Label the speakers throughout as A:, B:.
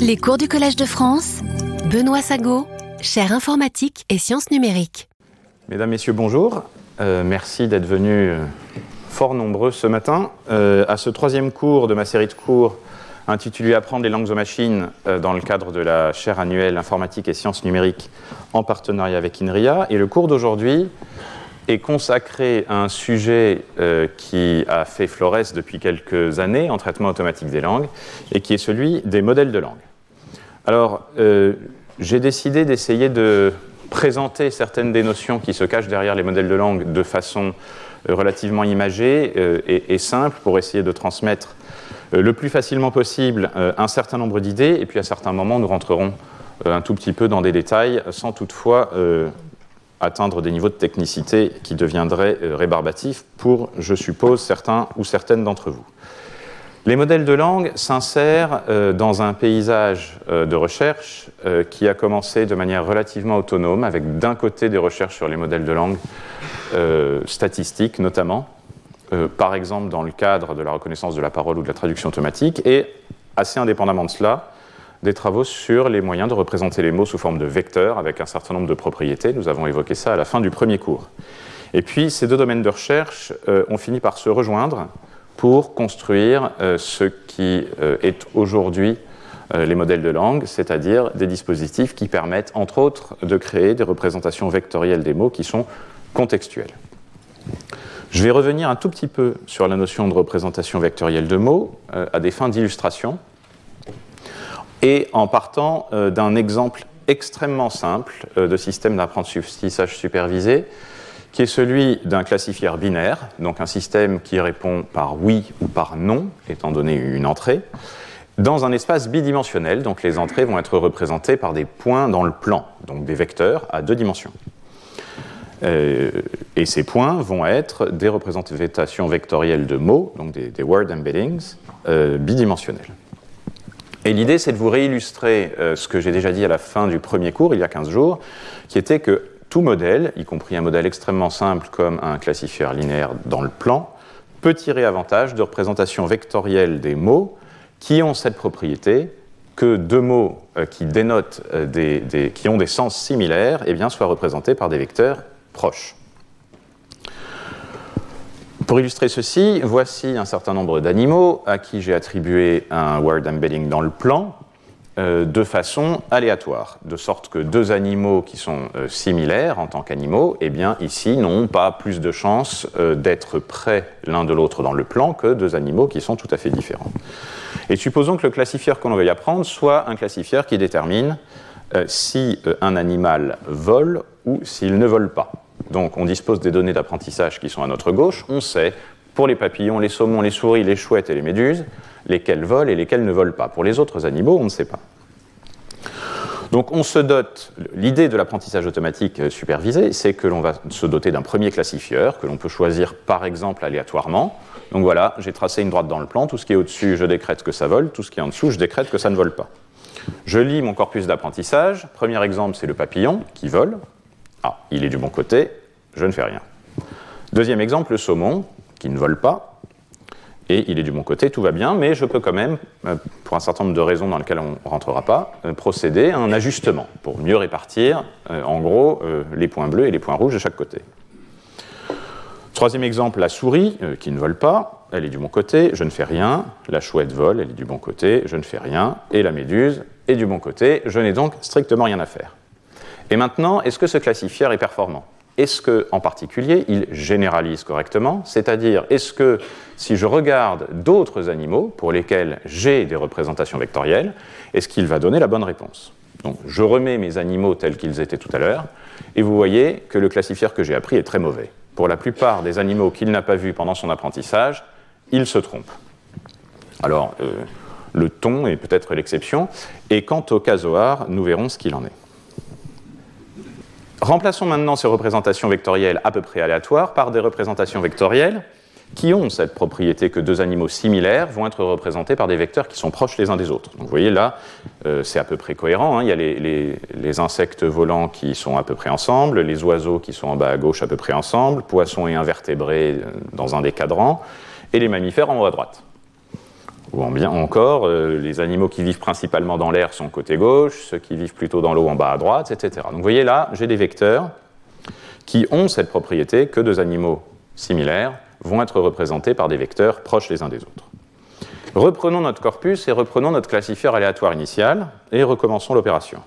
A: Les cours du Collège de France, Benoît Sago, chaire informatique et sciences numériques.
B: Mesdames, Messieurs, bonjour. Euh, merci d'être venus euh, fort nombreux ce matin euh, à ce troisième cours de ma série de cours intitulé Apprendre les langues aux machines dans le cadre de la chaire annuelle informatique et sciences numériques en partenariat avec INRIA. Et le cours d'aujourd'hui est consacré à un sujet qui a fait florès depuis quelques années en traitement automatique des langues et qui est celui des modèles de langue. Alors, j'ai décidé d'essayer de présenter certaines des notions qui se cachent derrière les modèles de langue de façon euh, relativement imagée euh, et, simple pour essayer de transmettre euh, le plus facilement possible un certain nombre d'idées et puis à certains moments nous rentrerons un tout petit peu dans des détails sans toutefois atteindre des niveaux de technicité qui deviendraient rébarbatifs pour, je suppose, certains ou certaines d'entre vous. Les modèles de langue s'insèrent euh, dans un paysage euh, de recherche euh, qui a commencé de manière relativement autonome, avec d'un côté des recherches sur les modèles de langue statistiques notamment, par exemple dans le cadre de la reconnaissance de la parole ou de la traduction automatique, et assez indépendamment de cela, des travaux sur les moyens de représenter les mots sous forme de vecteurs avec un certain nombre de propriétés. Nous avons évoqué ça à la fin du premier cours. Et puis ces deux domaines de recherche ont fini par se rejoindre pour construire euh, ce qui euh, est aujourd'hui euh, les modèles de langue, c'est-à-dire des dispositifs qui permettent, entre autres, de créer des représentations vectorielles des mots qui sont contextuelles. Je vais revenir un tout petit peu sur la notion de représentation vectorielle de mots à des fins d'illustration et en partant d'un exemple extrêmement simple de système d'apprentissage supervisé qui est celui d'un classifieur binaire, donc un système qui répond par oui ou par non, étant donné une entrée, dans un espace bidimensionnel, donc les entrées vont être représentées par des points dans le plan, donc des vecteurs à deux dimensions. Euh, et ces points vont être des représentations vectorielles de mots, donc des, word embeddings, euh, bidimensionnels. Et l'idée, c'est de vous réillustrer euh, ce que j'ai déjà dit à la fin du premier cours, il y a 15 jours, qui était que tout modèle, y compris un modèle extrêmement simple comme un classifieur linéaire dans le plan, peut tirer avantage de représentation vectorielle des mots qui ont cette propriété que deux mots euh, qui dénotent euh, des, qui ont des sens similaires eh bien, soient représentés par des vecteurs proches. Pour illustrer ceci, voici un certain nombre d'animaux à qui j'ai attribué un word embedding dans le plan euh, de façon aléatoire, de sorte que deux animaux qui sont euh, similaires en tant qu'animaux, eh bien ici n'ont pas plus de chances euh, d'être près l'un de l'autre dans le plan que deux animaux qui sont tout à fait différents. Et supposons que le classifieur qu'on veuille apprendre soit un classifieur qui détermine si un animal vole ou s'il ne vole pas. Donc on dispose des données d'apprentissage qui sont à notre gauche, on sait pour les papillons, les saumons, les souris, les chouettes et les méduses, lesquels volent et lesquels ne volent pas. Pour les autres animaux, on ne sait pas. Donc on se dote, l'idée de l'apprentissage automatique supervisé, c'est que l'on va se doter d'un premier classifieur que l'on peut choisir par exemple aléatoirement. Donc voilà, j'ai tracé une droite dans le plan, tout ce qui est au-dessus, je décrète que ça vole, tout ce qui est en dessous, je décrète que ça ne vole pas. Je lis mon corpus d'apprentissage. Premier exemple, c'est le papillon qui vole. Ah, il est du bon côté, je ne fais rien. Deuxième exemple, le saumon qui ne vole pas et il est du bon côté, tout va bien, mais je peux quand même, euh, pour un certain nombre de raisons dans lesquelles on ne rentrera pas, euh, procéder à un ajustement pour mieux répartir, euh, en gros, les points bleus et les points rouges de chaque côté. Troisième exemple, la souris qui ne vole pas, elle est du bon côté, je ne fais rien. La chouette vole, elle est du bon côté, je ne fais rien. Et la méduse est du bon côté, je n'ai donc strictement rien à faire. Et maintenant, est-ce que ce classifieur est performant? Est-ce que, en particulier, il généralise correctement? C'est-à-dire, est-ce que si je regarde d'autres animaux pour lesquels j'ai des représentations vectorielles, est-ce qu'il va donner la bonne réponse? Donc, je remets mes animaux tels qu'ils étaient tout à l'heure, et vous voyez que le classifieur que j'ai appris est très mauvais. Pour la plupart des animaux qu'il n'a pas vus pendant son apprentissage, il se trompe. Alors, euh, le ton est peut-être l'exception, et quant au casoar, nous verrons ce qu'il en est. Remplaçons maintenant ces représentations vectorielles à peu près aléatoires par des représentations vectorielles qui ont cette propriété que deux animaux similaires vont être représentés par des vecteurs qui sont proches les uns des autres. Vous voyez là, euh, c'est à peu près cohérent. Hein. Il y a les, insectes volants qui sont à peu près ensemble, les oiseaux qui sont en bas à gauche à peu près ensemble, poissons et invertébrés euh, dans un des cadrans, et les mammifères en haut à droite. Ou en bien encore, les animaux qui vivent principalement dans l'air sont côté gauche, ceux qui vivent plutôt dans l'eau en bas à droite, etc. Donc vous voyez là, j'ai des vecteurs qui ont cette propriété que deux animaux similaires vont être représentés par des vecteurs proches les uns des autres. Reprenons notre corpus et reprenons notre classifieur aléatoire initial et recommençons l'opération.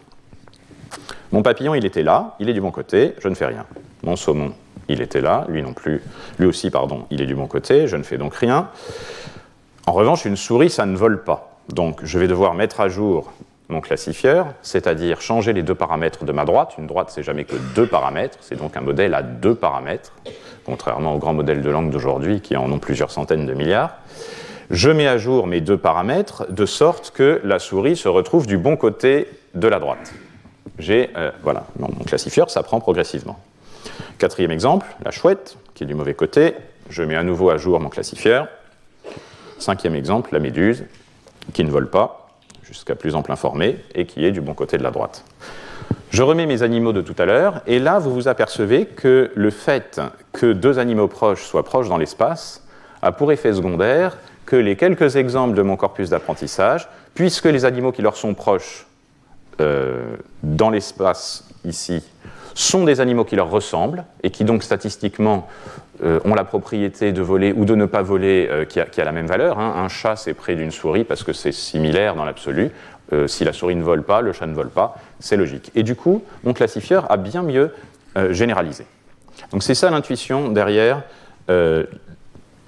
B: Mon papillon, il était là, il est du bon côté, je ne fais rien. Mon saumon, il était là, lui non plus, lui aussi, pardon, il est du bon côté, je ne fais donc rien. En revanche, une souris, ça ne vole pas. Donc, je vais devoir mettre à jour mon classifieur, c'est-à-dire changer les deux paramètres de ma droite. Une droite, c'est jamais que deux paramètres, c'est donc un modèle à deux paramètres, contrairement aux grands modèles de langue d'aujourd'hui qui en ont plusieurs centaines de milliards. Je mets à jour mes deux paramètres de sorte que la souris se retrouve du bon côté de la droite. J'ai, euh, voilà, mon classifieur s'apprend progressivement. Quatrième exemple, la chouette, qui est du mauvais côté. Je mets à nouveau à jour mon classifieur. Cinquième exemple, la méduse, qui ne vole pas, jusqu'à plus ample informé, et qui est du bon côté de la droite. Je remets mes animaux de tout à l'heure, et là, vous vous apercevez que le fait que deux animaux proches soient proches dans l'espace a pour effet secondaire que les quelques exemples de mon corpus d'apprentissage, puisque les animaux qui leur sont proches euh, dans l'espace ici sont des animaux qui leur ressemblent et qui donc statistiquement euh, ont la propriété de voler ou de ne pas voler euh, qui, a, la même valeur. Hein. Un chat, c'est près d'une souris parce que c'est similaire dans l'absolu. si la souris ne vole pas, le chat ne vole pas, c'est logique. Et du coup, mon classifieur a bien mieux généralisé. Donc c'est ça l'intuition derrière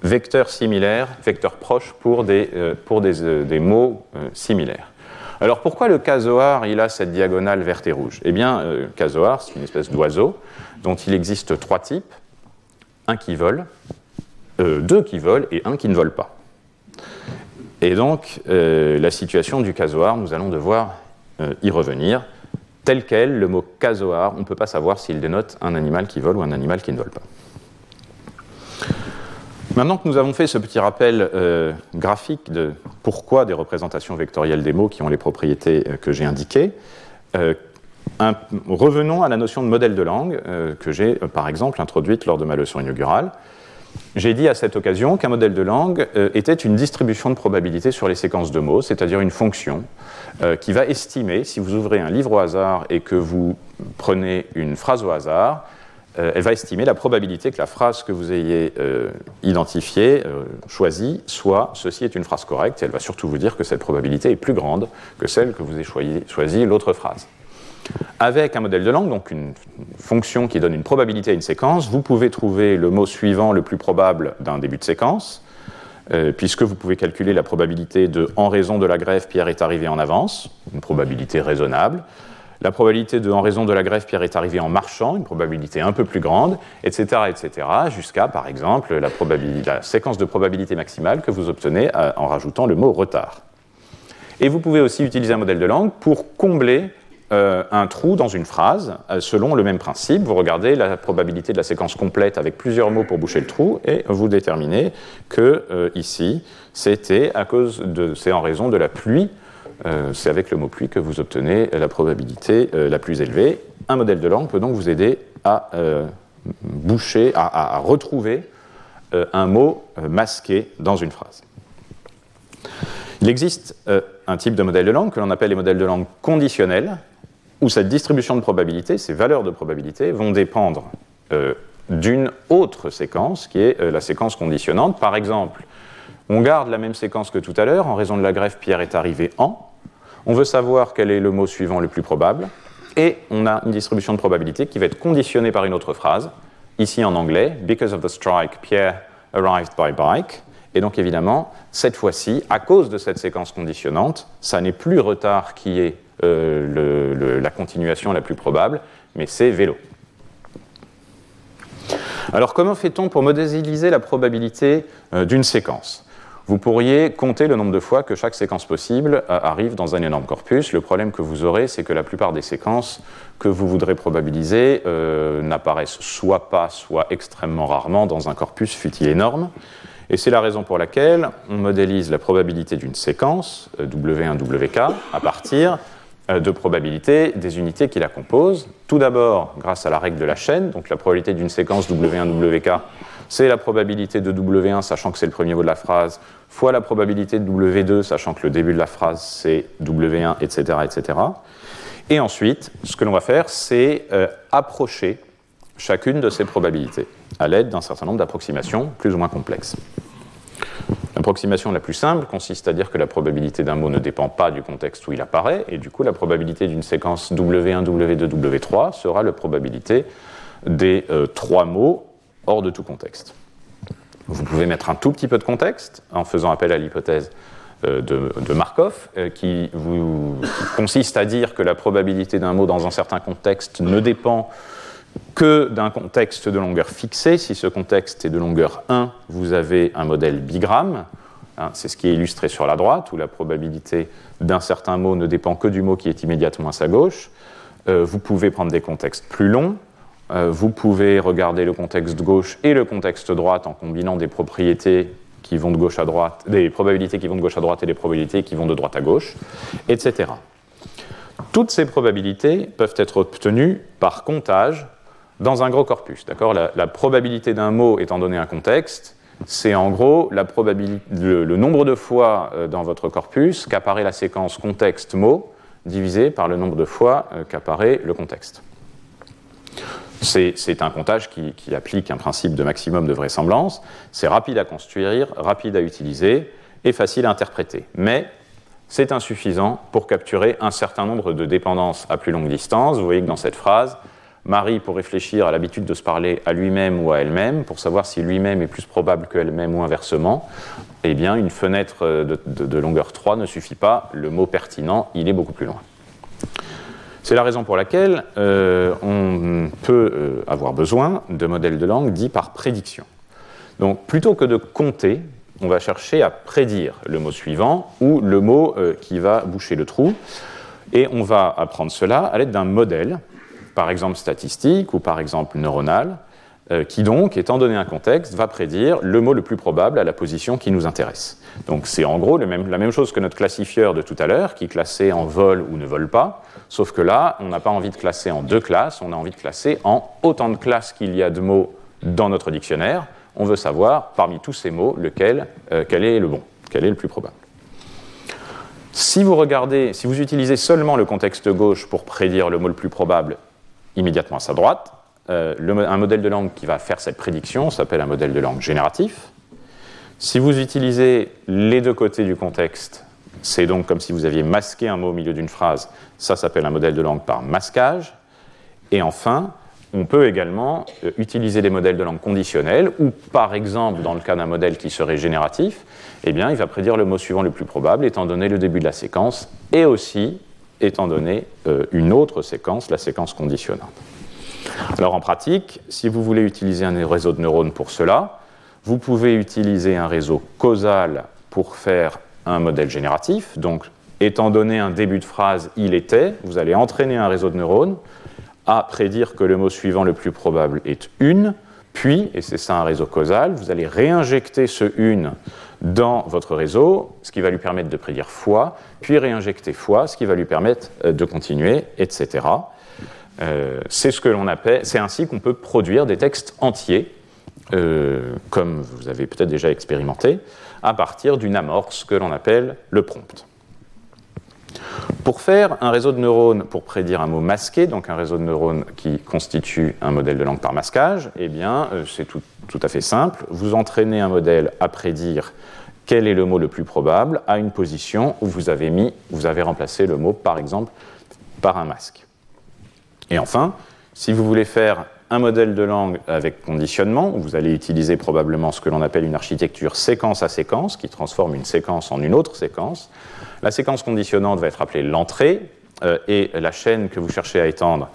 B: vecteurs similaires, vecteurs proches pour des, euh, des, euh, mots euh, similaires. Alors pourquoi le casoar il a cette diagonale verte et rouge? Eh bien, le casoar, c'est une espèce d'oiseau dont il existe trois types un qui vole, deux qui volent et un qui ne vole pas. Et donc, la situation du casoar, nous allons devoir y revenir. Tel quel, le mot casoar, on ne peut pas savoir s'il dénote un animal qui vole ou un animal qui ne vole pas. Maintenant que nous avons fait ce petit rappel euh, graphique de pourquoi des représentations vectorielles des mots qui ont les propriétés euh, que j'ai indiquées, euh, revenons à la notion de modèle de langue que j'ai par exemple introduite lors de ma leçon inaugurale. J'ai dit à cette occasion qu'un modèle de langue était une distribution de probabilité sur les séquences de mots, c'est-à-dire une fonction qui va estimer, si vous ouvrez un livre au hasard et que vous prenez une phrase au hasard, euh, elle va estimer la probabilité que la phrase que vous ayez euh, identifiée, euh, choisie, soit ceci est une phrase correcte, et elle va surtout vous dire que cette probabilité est plus grande que celle que vous avez choisi, choisi l'autre phrase. Avec un modèle de langue, donc une fonction qui donne une probabilité à une séquence, vous pouvez trouver le mot suivant le plus probable d'un début de séquence, puisque vous pouvez calculer la probabilité de en raison de la grève, Pierre est arrivé en avance, une probabilité raisonnable la probabilité de, en raison de la grève, Pierre est arrivé en marchant, une probabilité un peu plus grande, etc., etc., jusqu'à, par exemple, la, séquence de probabilité maximale que vous obtenez euh, en rajoutant le mot retard. Et vous pouvez aussi utiliser un modèle de langue pour combler euh, un trou dans une phrase euh, selon le même principe. Vous regardez la probabilité de la séquence complète avec plusieurs mots pour boucher le trou et vous déterminez que ici, c'était à cause de, c'est en raison de la pluie euh, c'est avec le mot pluie que vous obtenez la probabilité euh, la plus élevée. Un modèle de langue peut donc vous aider à euh, boucher, à, retrouver un mot masqué dans une phrase. Il existe un type de modèle de langue que l'on appelle les modèles de langue conditionnels, où cette distribution de probabilité, ces valeurs de probabilité, vont dépendre d'une autre séquence qui est la séquence conditionnante. Par exemple, on garde la même séquence que tout à l'heure. En raison de la greffe, Pierre est arrivé en. On veut savoir quel est le mot suivant le plus probable. Et on a une distribution de probabilité qui va être conditionnée par une autre phrase. Ici en anglais, Because of the strike, Pierre arrived by bike. Et donc évidemment, cette fois-ci, à cause de cette séquence conditionnante, ça n'est plus retard qui est euh, la continuation la plus probable, mais c'est vélo. Alors comment fait-on pour modéliser la probabilité euh, d'une séquence? Vous pourriez compter le nombre de fois que chaque séquence possible euh, arrive dans un énorme corpus. Le problème que vous aurez, c'est que la plupart des séquences que vous voudrez probabiliser euh, n'apparaissent soit pas, soit extrêmement rarement dans un corpus, fut-il énorme. Et c'est la raison pour laquelle on modélise la probabilité d'une séquence, euh, W1, WK, à partir de probabilités des unités qui la composent. Tout d'abord, grâce à la règle de la chaîne, donc la probabilité d'une séquence W1, WK c'est la probabilité de W1, sachant que c'est le premier mot de la phrase, fois la probabilité de W2, sachant que le début de la phrase c'est W1, etc., etc. Et ensuite, ce que l'on va faire, c'est euh, approcher chacune de ces probabilités à l'aide d'un certain nombre d'approximations plus ou moins complexes. L'approximation la plus simple consiste à dire que la probabilité d'un mot ne dépend pas du contexte où il apparaît, et du coup la probabilité d'une séquence W1, W2, W3 sera la probabilité des euh, trois mots hors de tout contexte. Vous pouvez mettre un tout petit peu de contexte en faisant appel à l'hypothèse euh, de, Markov, euh, qui, vous, consiste à dire que la probabilité d'un mot dans un certain contexte ne dépend que d'un contexte de longueur fixée. Si ce contexte est de longueur 1, vous avez un modèle bigramme. Hein, c'est ce qui est illustré sur la droite, où la probabilité d'un certain mot ne dépend que du mot qui est immédiatement à sa gauche. Euh, vous pouvez prendre des contextes plus longs. Euh, vous pouvez regarder le contexte gauche et le contexte droite en combinant des propriétés qui vont de gauche à droite, des probabilités qui vont de gauche à droite et des probabilités qui vont de droite à gauche, etc. Toutes ces probabilités peuvent être obtenues par comptage dans un gros corpus. La, probabilité d'un mot étant donné un contexte, c'est en gros le, nombre de fois euh, dans votre corpus qu'apparaît la séquence contexte-mot divisé par le nombre de fois euh, qu'apparaît le contexte. C'est un comptage qui, applique un principe de maximum de vraisemblance. C'est rapide à construire, rapide à utiliser et facile à interpréter. Mais c'est insuffisant pour capturer un certain nombre de dépendances à plus longue distance. Vous voyez que dans cette phrase, Marie, pour réfléchir à l'habitude de se parler à lui-même ou à elle-même, pour savoir si lui-même est plus probable qu'elle-même ou inversement, eh bien, une fenêtre de, longueur 3 ne suffit pas. Le mot pertinent, il est beaucoup plus loin. C'est la raison pour laquelle euh, on peut euh, avoir besoin de modèles de langue dits par prédiction. Donc, plutôt que de compter, on va chercher à prédire le mot suivant ou le mot euh, qui va boucher le trou. Et on va apprendre cela à l'aide d'un modèle par exemple statistique ou par exemple neuronal, qui donc, étant donné un contexte, va prédire le mot le plus probable à la position qui nous intéresse. Donc c'est en gros la même chose que notre classifieur de tout à l'heure, qui classait en vol ou ne vole pas, sauf que là, on n'a pas envie de classer en deux classes, on a envie de classer en autant de classes qu'il y a de mots dans notre dictionnaire. On veut savoir, parmi tous ces mots, euh, quel est le bon, quel est le plus probable. Si vous regardez, si vous utilisez seulement le contexte gauche pour prédire le mot le plus probable immédiatement à sa droite. Euh, un modèle de langue qui va faire cette prédiction s'appelle un modèle de langue génératif. Si vous utilisez les deux côtés du contexte, c'est donc comme si vous aviez masqué un mot au milieu d'une phrase, ça s'appelle un modèle de langue par masquage. Et enfin, on peut également euh, utiliser des modèles de langue conditionnels, ou par exemple, dans le cas d'un modèle qui serait génératif, eh bien, il va prédire le mot suivant le plus probable, étant donné le début de la séquence, et aussi étant donné euh, une autre séquence, la séquence conditionnante. Alors en pratique, si vous voulez utiliser un réseau de neurones pour cela, vous pouvez utiliser un réseau causal pour faire un modèle génératif. Donc, étant donné un début de phrase il était, vous allez entraîner un réseau de neurones à prédire que le mot suivant le plus probable est une, puis, et c'est ça un réseau causal, vous allez réinjecter ce une dans votre réseau, ce qui va lui permettre de prédire fois, puis réinjecter fois, ce qui va lui permettre euh, de continuer, etc. Euh, c'est ainsi qu'on peut produire des textes entiers, euh, comme vous avez peut-être déjà expérimenté, à partir d'une amorce que l'on appelle le prompt. Pour faire un réseau de neurones pour prédire un mot masqué, donc un réseau de neurones qui constitue un modèle de langue par masquage, eh bien, c'est tout, tout, à fait simple. Vous entraînez un modèle à prédire quel est le mot le plus probable à une position où vous avez mis, vous avez remplacé le mot, par exemple, par un masque. Et enfin, si vous voulez faire un modèle de langue avec conditionnement, vous allez utiliser probablement ce que l'on appelle une architecture séquence à séquence, qui transforme une séquence en une autre séquence. La séquence conditionnante va être appelée l'entrée, euh, et la chaîne que vous cherchez à étendre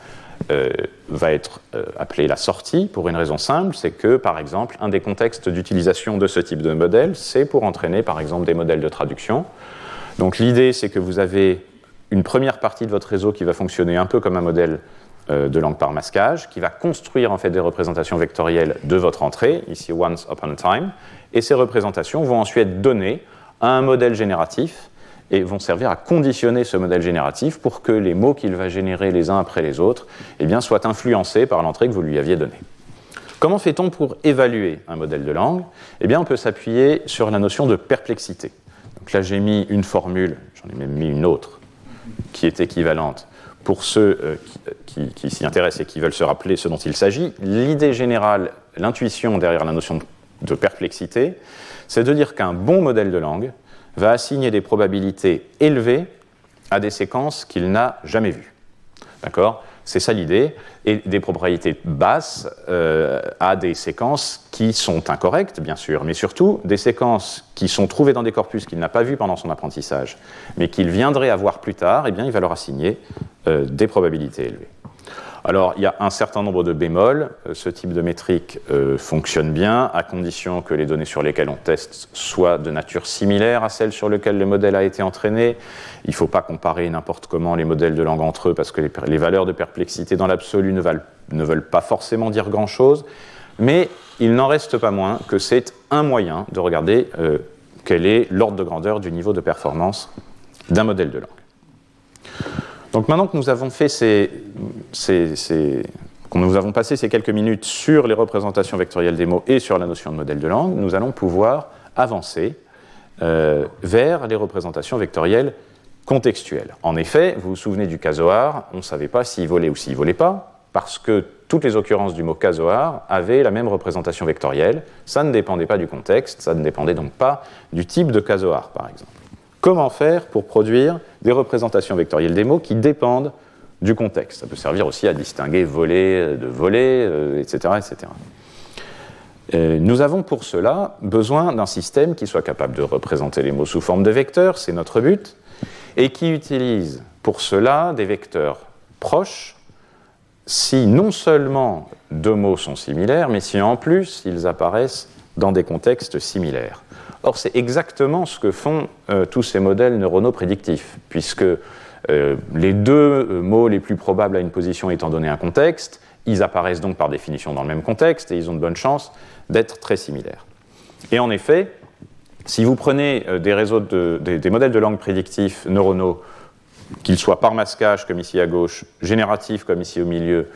B: euh, va être euh, appelée la sortie pour une raison simple, c'est que par exemple un des contextes d'utilisation de ce type de modèle, c'est pour entraîner par exemple des modèles de traduction. Donc l'idée c'est que vous avez une première partie de votre réseau qui va fonctionner un peu comme un modèle de langue par masquage, qui va construire en fait des représentations vectorielles de votre entrée, ici once upon a time, et ces représentations vont ensuite donner à un modèle génératif et vont servir à conditionner ce modèle génératif pour que les mots qu'il va générer les uns après les autres eh bien, soient influencés par l'entrée que vous lui aviez donnée. Comment fait-on pour évaluer un modèle de langue? Eh bien, on peut s'appuyer sur la notion de perplexité. Donc là, j'ai mis une formule, j'en ai même mis une autre, qui est équivalente pour ceux euh, qui, qui s'y intéressent et qui veulent se rappeler ce dont il s'agit. L'idée générale, l'intuition derrière la notion de perplexité, c'est de dire qu'un bon modèle de langue va assigner des probabilités élevées à des séquences qu'il n'a jamais vues. D'accord? C'est ça l'idée. Et des probabilités basses euh, à des séquences qui sont incorrectes, bien sûr, mais surtout des séquences qui sont trouvées dans des corpus qu'il n'a pas vus pendant son apprentissage, mais qu'il viendrait avoir plus tard, eh bien, il va leur assigner euh, des probabilités élevées. Alors, il y a un certain nombre de bémols. Euh, ce type de métrique euh, fonctionne bien, à condition que les données sur lesquelles on teste soient de nature similaire à celles sur lesquelles le modèle a été entraîné. Il ne faut pas comparer n'importe comment les modèles de langue entre eux, parce que les, valeurs de perplexité dans l'absolu ne, veulent pas forcément dire grand-chose. Mais il n'en reste pas moins que c'est un moyen de regarder euh, quel est l'ordre de grandeur du niveau de performance d'un modèle de langue. Donc maintenant que nous avons passé ces quelques minutes sur les représentations vectorielles des mots et sur la notion de modèle de langue, nous allons pouvoir avancer euh, vers les représentations vectorielles contextuelles. En effet, vous vous souvenez du casoar, on ne savait pas s'il volait ou s'il volait pas, parce que toutes les occurrences du mot casoar avaient la même représentation vectorielle. Ça ne dépendait pas du contexte, ça ne dépendait donc pas du type de casoar, par exemple. Comment faire pour produire des représentations vectorielles des mots qui dépendent du contexte Ça peut servir aussi à distinguer voler de voler, etc. Euh, etc. Euh, nous avons pour cela besoin d'un système qui soit capable de représenter les mots sous forme de vecteurs, c'est notre but, et qui utilise pour cela des vecteurs proches si non seulement deux mots sont similaires, mais si en plus ils apparaissent dans des contextes similaires. Or, c'est exactement ce que font euh, tous ces modèles neuronaux prédictifs, puisque euh, les deux euh, mots les plus probables à une position étant donné un contexte, ils apparaissent donc par définition dans le même contexte et ils ont de bonnes chances d'être très similaires. Et en effet, si vous prenez des modèles de langue prédictifs neuronaux, qu'ils soient par masquage comme ici à gauche, génératifs comme ici au milieu,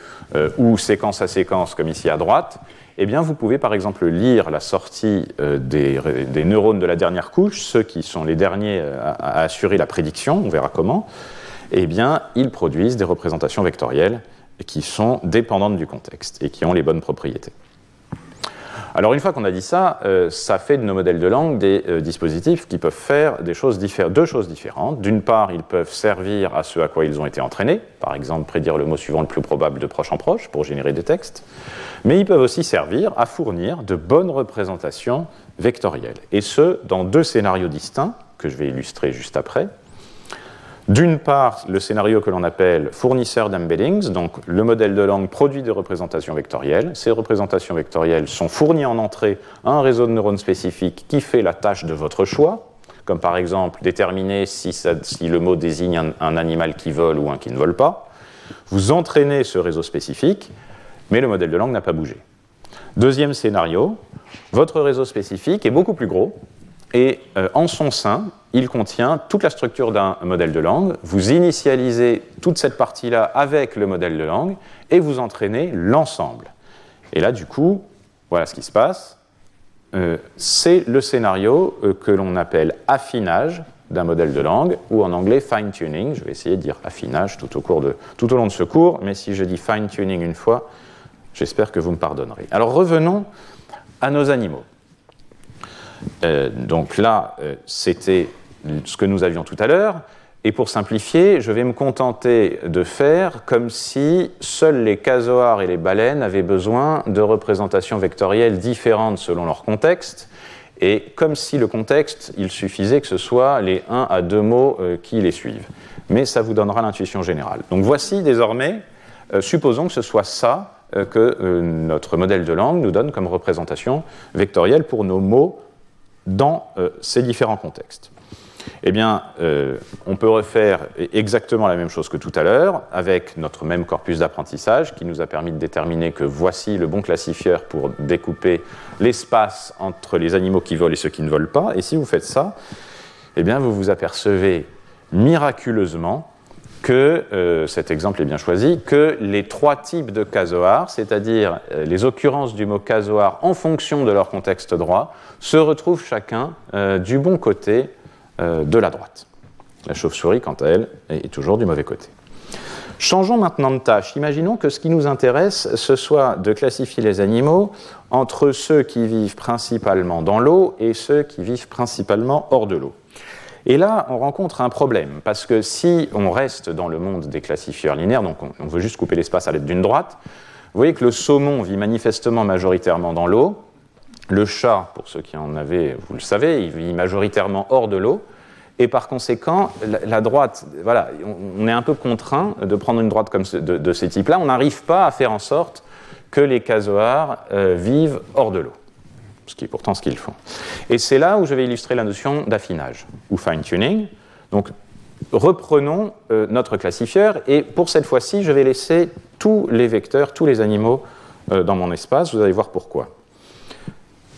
B: ou séquence à séquence comme ici à droite, eh bien, vous pouvez par exemple lire la sortie euh, des, neurones de la dernière couche, ceux qui sont les derniers euh, à, assurer la prédiction, on verra comment. Eh bien, ils produisent des représentations vectorielles qui sont dépendantes du contexte et qui ont les bonnes propriétés. Alors une fois qu'on a dit ça, euh, ça fait de nos modèles de langue des euh, dispositifs qui peuvent faire deux choses différentes. D'une part, ils peuvent servir à ce à quoi ils ont été entraînés, par exemple prédire le mot suivant le plus probable de proche en proche pour générer des textes, mais ils peuvent aussi servir à fournir de bonnes représentations vectorielles, et ce, dans deux scénarios distincts que je vais illustrer juste après. D'une part, le scénario que l'on appelle fournisseur d'embeddings, donc le modèle de langue produit des représentations vectorielles. Ces représentations vectorielles sont fournies en entrée à un réseau de neurones spécifique qui fait la tâche de votre choix, comme par exemple déterminer si, le mot désigne un, un, animal qui vole ou un qui ne vole pas. Vous entraînez ce réseau spécifique, mais le modèle de langue n'a pas bougé. Deuxième scénario, votre réseau spécifique est beaucoup plus gros, et euh, en son sein, il contient toute la structure d'un modèle de langue. Vous initialisez toute cette partie-là avec le modèle de langue et vous entraînez l'ensemble. Et là, du coup, voilà ce qui se passe. Euh, c'est le scénario euh, que l'on appelle affinage d'un modèle de langue, ou en anglais fine-tuning. Je vais essayer de dire affinage tout au, cours de, tout au long de ce cours, mais si je dis fine-tuning une fois, j'espère que vous me pardonnerez. Alors revenons à nos animaux. Euh, donc là, euh, c'était ce que nous avions tout à l'heure. Et pour simplifier, je vais me contenter de faire comme si seuls les casoars et les baleines avaient besoin de représentations vectorielles différentes selon leur contexte, et comme si le contexte, il suffisait que ce soit les 1 à 2 mots euh, qui les suivent. Mais ça vous donnera l'intuition générale. Donc voici désormais, supposons que ce soit ça que notre modèle de langue nous donne comme représentation vectorielle pour nos mots dans euh, ces différents contextes Eh bien, euh, on peut refaire exactement la même chose que tout à l'heure avec notre même corpus d'apprentissage qui nous a permis de déterminer que voici le bon classifieur pour découper l'espace entre les animaux qui volent et ceux qui ne volent pas. Et si vous faites ça, eh bien, vous vous apercevez miraculeusement que, euh, cet exemple est bien choisi, que les trois types de casoars, c'est-à-dire euh, les occurrences du mot casoar en fonction de leur contexte droit, se retrouvent chacun euh, du bon côté de la droite. La chauve-souris, quant à elle, est toujours du mauvais côté. Changeons maintenant de tâche. Imaginons que ce qui nous intéresse, ce soit de classifier les animaux entre ceux qui vivent principalement dans l'eau et ceux qui vivent principalement hors de l'eau. Et là, on rencontre un problème, parce que si on reste dans le monde des classifieurs linéaires, donc on, veut juste couper l'espace à l'aide d'une droite, vous voyez que le saumon vit manifestement majoritairement dans l'eau, le chat, pour ceux qui en avaient, vous le savez, il vit majoritairement hors de l'eau, et par conséquent, la, droite, voilà, on, est un peu contraint de prendre une droite comme de, de ce type-là, on n'arrive pas à faire en sorte que les casoars euh, vivent hors de l'eau ce qui est pourtant ce qu'ils font. Et c'est là où je vais illustrer la notion d'affinage ou fine-tuning. Donc, reprenons euh, notre classifieur et pour cette fois-ci, je vais laisser tous les vecteurs, tous les animaux euh, dans mon espace. Vous allez voir pourquoi.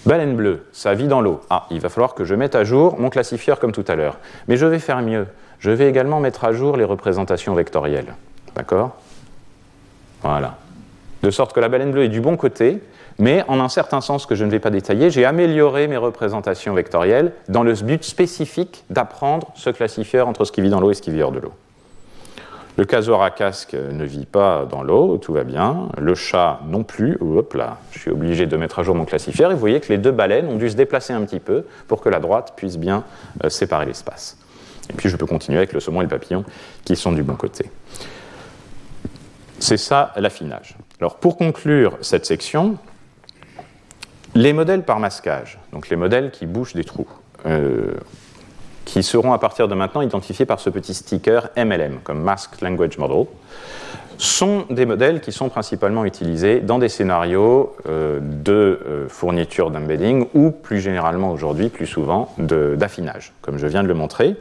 B: Baleine bleue, ça vit dans l'eau. Ah, il va falloir que je mette à jour mon classifieur comme tout à l'heure. Mais je vais faire mieux. Je vais également mettre à jour les représentations vectorielles. D'accord? Voilà. De sorte que la baleine bleue est du bon côté, mais en un certain sens que je ne vais pas détailler, j'ai amélioré mes représentations vectorielles dans le but spécifique d'apprendre ce classifieur entre ce qui vit dans l'eau et ce qui vit hors de l'eau. Le casoar à casque ne vit pas dans l'eau, tout va bien. Le chat non plus. Hop là, je suis obligé de mettre à jour mon classifieur. Et vous voyez que les deux baleines ont dû se déplacer un petit peu pour que la droite puisse bien euh, séparer l'espace. Et puis je peux continuer avec le saumon et le papillon qui sont du bon côté. C'est ça l'affinage. Alors pour conclure cette section, les modèles par masquage, donc les modèles qui bouchent des trous, euh, qui seront à partir de maintenant identifiés par ce petit sticker MLM, comme Masked Language Model, sont des modèles qui sont principalement utilisés dans des scénarios euh, de euh, fourniture d'embedding ou plus généralement aujourd'hui, plus souvent, d'affinage, comme je viens de le montrer.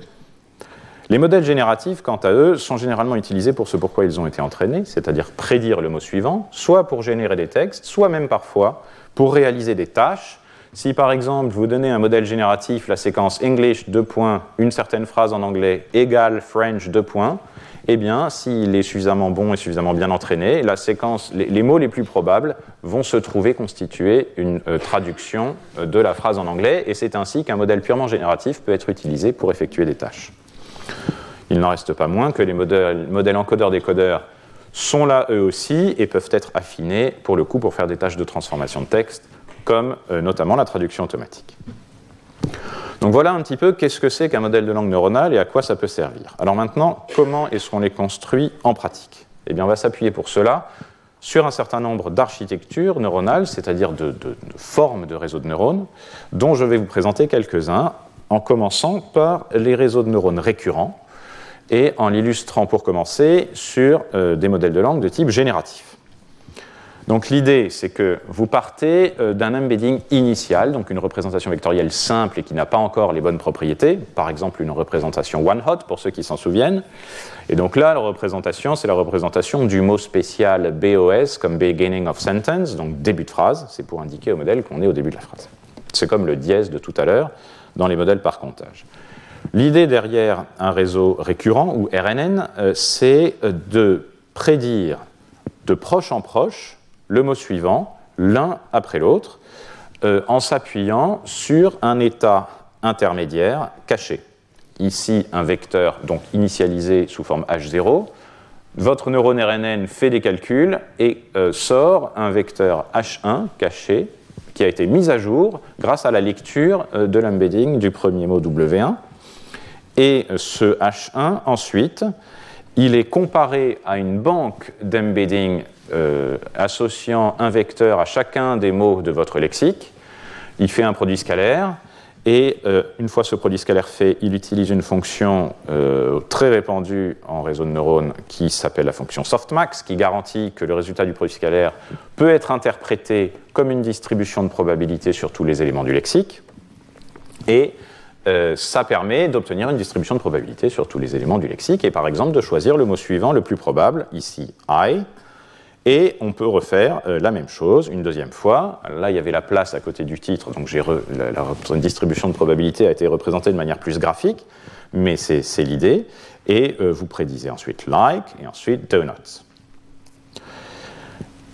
B: Les modèles génératifs, quant à eux, sont généralement utilisés pour ce pourquoi ils ont été entraînés, c'est-à-dire prédire le mot suivant, soit pour générer des textes, soit même parfois pour réaliser des tâches. Si par exemple vous donnez un modèle génératif, la séquence English 2 points, une certaine phrase en anglais égale French 2 points, eh bien, s'il est suffisamment bon et suffisamment bien entraîné, la séquence, les, mots les plus probables vont se trouver constituer une euh, traduction euh, de la phrase en anglais, et c'est ainsi qu'un modèle purement génératif peut être utilisé pour effectuer des tâches. Il n'en reste pas moins que les modèles, modèles encodeurs-décodeurs sont là eux aussi et peuvent être affinés pour le coup pour faire des tâches de transformation de texte, comme euh, notamment la traduction automatique. Donc voilà un petit peu qu'est-ce que c'est qu'un modèle de langue neuronale et à quoi ça peut servir. Alors maintenant, comment est-ce qu'on les construit en pratique? Eh bien, on va s'appuyer pour cela sur un certain nombre d'architectures neuronales, c'est-à-dire de, de, formes de réseaux de neurones, dont je vais vous présenter quelques-uns, en commençant par les réseaux de neurones récurrents, et en l'illustrant pour commencer sur euh, des modèles de langue de type génératif. Donc l'idée, c'est que vous partez euh, d'un embedding initial, donc une représentation vectorielle simple et qui n'a pas encore les bonnes propriétés, par exemple une représentation one-hot pour ceux qui s'en souviennent. Et donc là, la représentation, c'est la représentation du mot spécial BOS comme beginning of sentence, donc début de phrase, c'est pour indiquer au modèle qu'on est au début de la phrase. C'est comme le dièse de tout à l'heure dans les modèles par comptage. L'idée derrière un réseau récurrent, ou RNN, euh, c'est de prédire de proche en proche le mot suivant, l'un après l'autre, euh, en s'appuyant sur un état intermédiaire caché. Ici, un vecteur donc initialisé sous forme H0. Votre neurone RNN fait des calculs et euh, sort un vecteur H1 caché qui a été mis à jour grâce à la lecture de l'embedding du premier mot W1 et ce H1, ensuite, il est comparé à une banque d'embedding euh, associant un vecteur à chacun des mots de votre lexique. Il fait un produit scalaire. Et euh, une fois ce produit scalaire fait, il utilise une fonction euh, très répandue en réseau de neurones qui s'appelle la fonction softmax, qui garantit que le résultat du produit scalaire peut être interprété comme une distribution de probabilité sur tous les éléments du lexique. Et euh, ça permet d'obtenir une distribution de probabilité sur tous les éléments du lexique et par exemple de choisir le mot suivant le plus probable, ici I, Et on peut refaire euh, la même chose une deuxième fois. Là, il y avait la place à côté du titre, donc la, la, distribution de probabilité a été représentée de manière plus graphique, mais c'est l'idée. Et euh, vous prédisez ensuite like et ensuite donuts.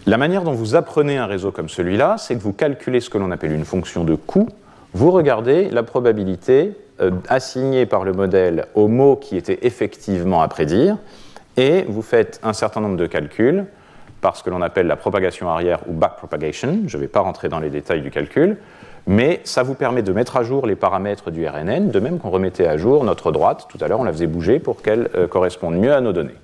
B: La manière dont vous apprenez un réseau comme celui-là, c'est que vous calculez ce que l'on appelle une fonction de coût. Vous regardez la probabilité euh, assignée par le modèle au mot qui était effectivement à prédire, et vous faites un certain nombre de calculs par ce que l'on appelle la propagation arrière ou backpropagation. Je ne vais pas rentrer dans les détails du calcul, mais ça vous permet de mettre à jour les paramètres du RNN, de même qu'on remettait à jour notre droite. Tout à l'heure, on la faisait bouger pour qu'elle euh, corresponde mieux à nos données.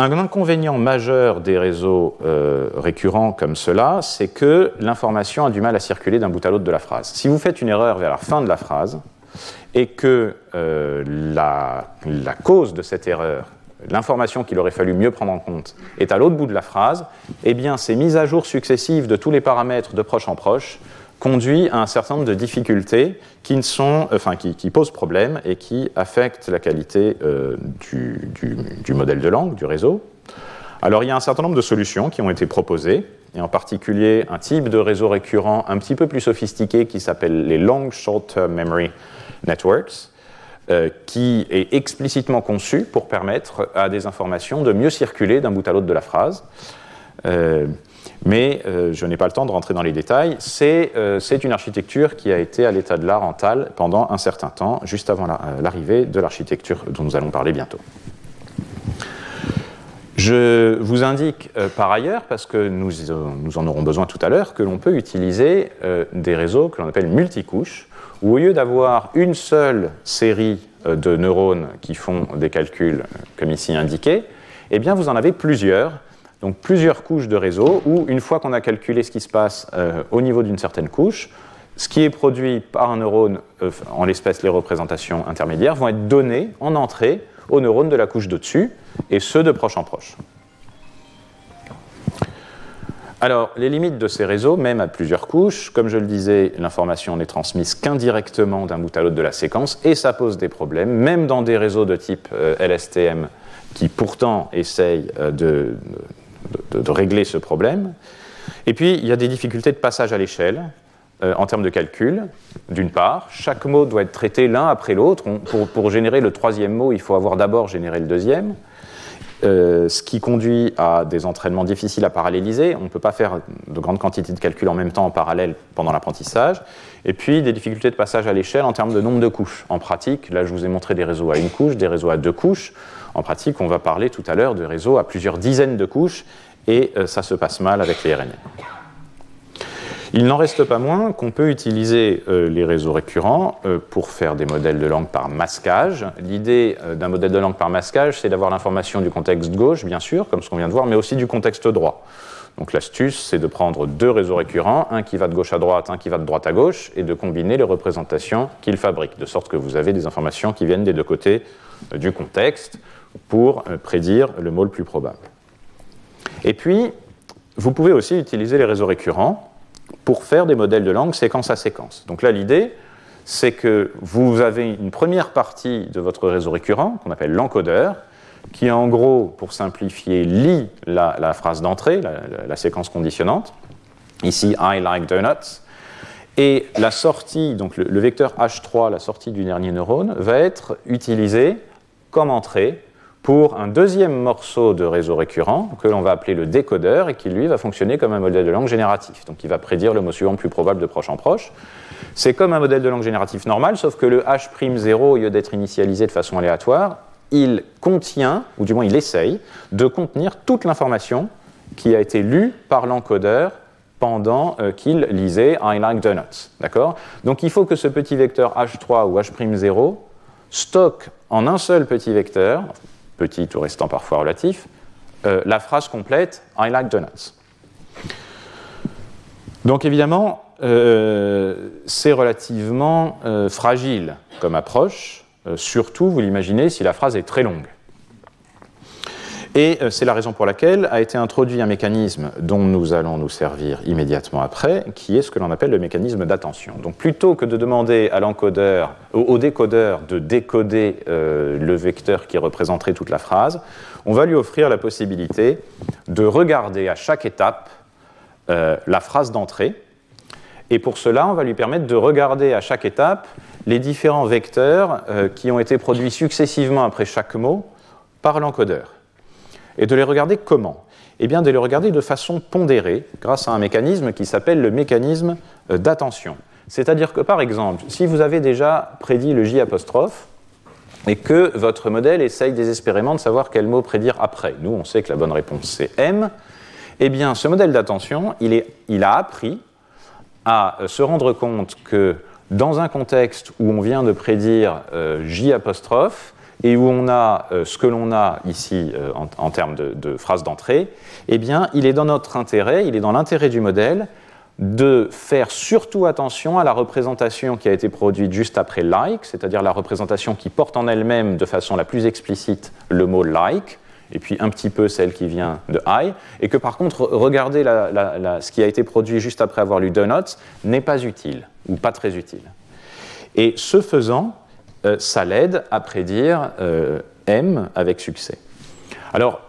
B: Un inconvénient majeur des réseaux euh, récurrents comme cela, c'est que l'information a du mal à circuler d'un bout à l'autre de la phrase. Si vous faites une erreur vers la fin de la phrase et que euh, la, la cause de cette erreur l'information qu'il aurait fallu mieux prendre en compte est à l'autre bout de la phrase, eh bien, ces mises à jour successives de tous les paramètres de proche en proche conduit à un certain nombre de difficultés qui, ne sont, enfin, qui, posent problème et qui affectent la qualité euh, du, modèle de langue, du réseau. Alors il y a un certain nombre de solutions qui ont été proposées, et en particulier un type de réseau récurrent un petit peu plus sophistiqué qui s'appelle les Long Short-Term Memory Networks, euh, qui est explicitement conçu pour permettre à des informations de mieux circuler d'un bout à l'autre de la phrase. Euh, mais euh, je n'ai pas le temps de rentrer dans les détails. C'est une architecture qui a été à l'état de l'art en TAL pendant un certain temps, juste avant l'arrivée de l'architecture dont nous allons parler bientôt. Je vous indique par ailleurs, parce que nous, en aurons besoin tout à l'heure, que l'on peut utiliser des réseaux que l'on appelle multicouches, où au lieu d'avoir une seule série euh, de neurones qui font des calculs euh, comme ici indiqué, eh bien vous en avez plusieurs, donc plusieurs couches de réseau où une fois qu'on a calculé ce qui se passe euh, au niveau d'une certaine couche, ce qui est produit par un neurone, en l'espèce les représentations intermédiaires, vont être données en entrée aux neurones de la couche de-dessus, et ceux de proche en proche. Alors, les limites de ces réseaux, même à plusieurs couches, comme je le disais, l'information n'est transmise qu'indirectement d'un bout à l'autre de la séquence, et ça pose des problèmes, même dans des réseaux de type euh, LSTM qui pourtant essayent euh, de, régler ce problème. Et puis, il y a des difficultés de passage à l'échelle. Euh, en termes de calcul, d'une part, chaque mot doit être traité l'un après l'autre. Pour, pour, générer le troisième mot, il faut avoir d'abord généré le deuxième. Euh, ce qui conduit à des entraînements difficiles à paralléliser. On ne peut pas faire de grandes quantités de calculs en même temps en parallèle pendant l'apprentissage. Et puis des difficultés de passage à l'échelle en termes de nombre de couches. En pratique, là je vous ai montré des réseaux à une couche, des réseaux à deux couches. En pratique, on va parler tout à l'heure de réseaux à plusieurs dizaines de couches et euh, ça se passe mal avec les RNN. Il n'en reste pas moins qu'on peut utiliser euh, les réseaux récurrents euh, pour faire des modèles de langue par masquage. L'idée d'un modèle de langue par masquage, c'est d'avoir l'information du contexte gauche, bien sûr, comme ce qu'on vient de voir, mais aussi du contexte droit. Donc l'astuce, c'est de prendre deux réseaux récurrents, un qui va de gauche à droite, un qui va de droite à gauche, et de combiner les représentations qu'ils fabriquent, de sorte que vous avez des informations qui viennent des deux côtés du contexte pour prédire le mot le plus probable. Et puis, vous pouvez aussi utiliser les réseaux récurrents pour faire des modèles de langue séquence à séquence. Donc là, l'idée, c'est que vous avez une première partie de votre réseau récurrent, qu'on appelle l'encodeur, qui en gros, pour simplifier, lit la, phrase d'entrée, la, séquence conditionnante. Ici, I like donuts. Et la sortie, donc le, le, vecteur H3, la sortie du dernier neurone, va être utilisé comme entrée pour un deuxième morceau de réseau récurrent que l'on va appeler le décodeur et qui lui va fonctionner comme un modèle de langue génératif. Donc il va prédire le mot suivant plus probable de proche en proche. C'est comme un modèle de langue génératif normal, sauf que le H'0, au lieu d'être initialisé de façon aléatoire, il contient, ou du moins il essaye, de contenir toute l'information qui a été lue par l'encodeur pendant euh, qu'il lisait I like donuts. D'accord? Donc il faut que ce petit vecteur H3 ou H'0 stocke en un seul petit vecteur, petit ou restant parfois relatif, euh, la phrase complète I like donuts. Donc évidemment, euh, c'est relativement euh, fragile comme approche, surtout, vous l'imaginez, si la phrase est très longue. Et euh, c'est la raison pour laquelle a été introduit un mécanisme dont nous allons nous servir immédiatement après, qui est ce que l'on appelle le mécanisme d'attention. Donc plutôt que de demander à l'encodeur, au, décodeur de décoder euh, le vecteur qui représenterait toute la phrase, on va lui offrir la possibilité de regarder à chaque étape euh, la phrase d'entrée. Et pour cela, on va lui permettre de regarder à chaque étape les différents vecteurs qui ont été produits successivement après chaque mot par l'encodeur. Et de les regarder comment Eh bien, de les regarder de façon pondérée, grâce à un mécanisme qui s'appelle le mécanisme euh, d'attention. C'est-à-dire que, par exemple, si vous avez déjà prédit le J et que votre modèle essaye désespérément de savoir quel mot prédire après. Nous, on sait que la bonne réponse, c'est M. Eh bien, ce modèle d'attention, il, a appris à euh, se rendre compte que dans un contexte où on vient de prédire euh, J et où on a euh, ce que l'on a ici euh, en, termes de, de phrase d'entrée, eh bien, il est dans notre intérêt, il est dans l'intérêt du modèle de faire surtout attention à la représentation qui a été produite juste après like, c'est-à-dire la représentation qui porte en elle-même de façon la plus explicite le mot like, et puis un petit peu celle qui vient de I, et que par contre, regarder ce qui a été produit juste après avoir lu Donuts n'est pas utile, ou pas très utile. Et ce faisant, ça l'aide à prédire euh, M avec succès. Alors,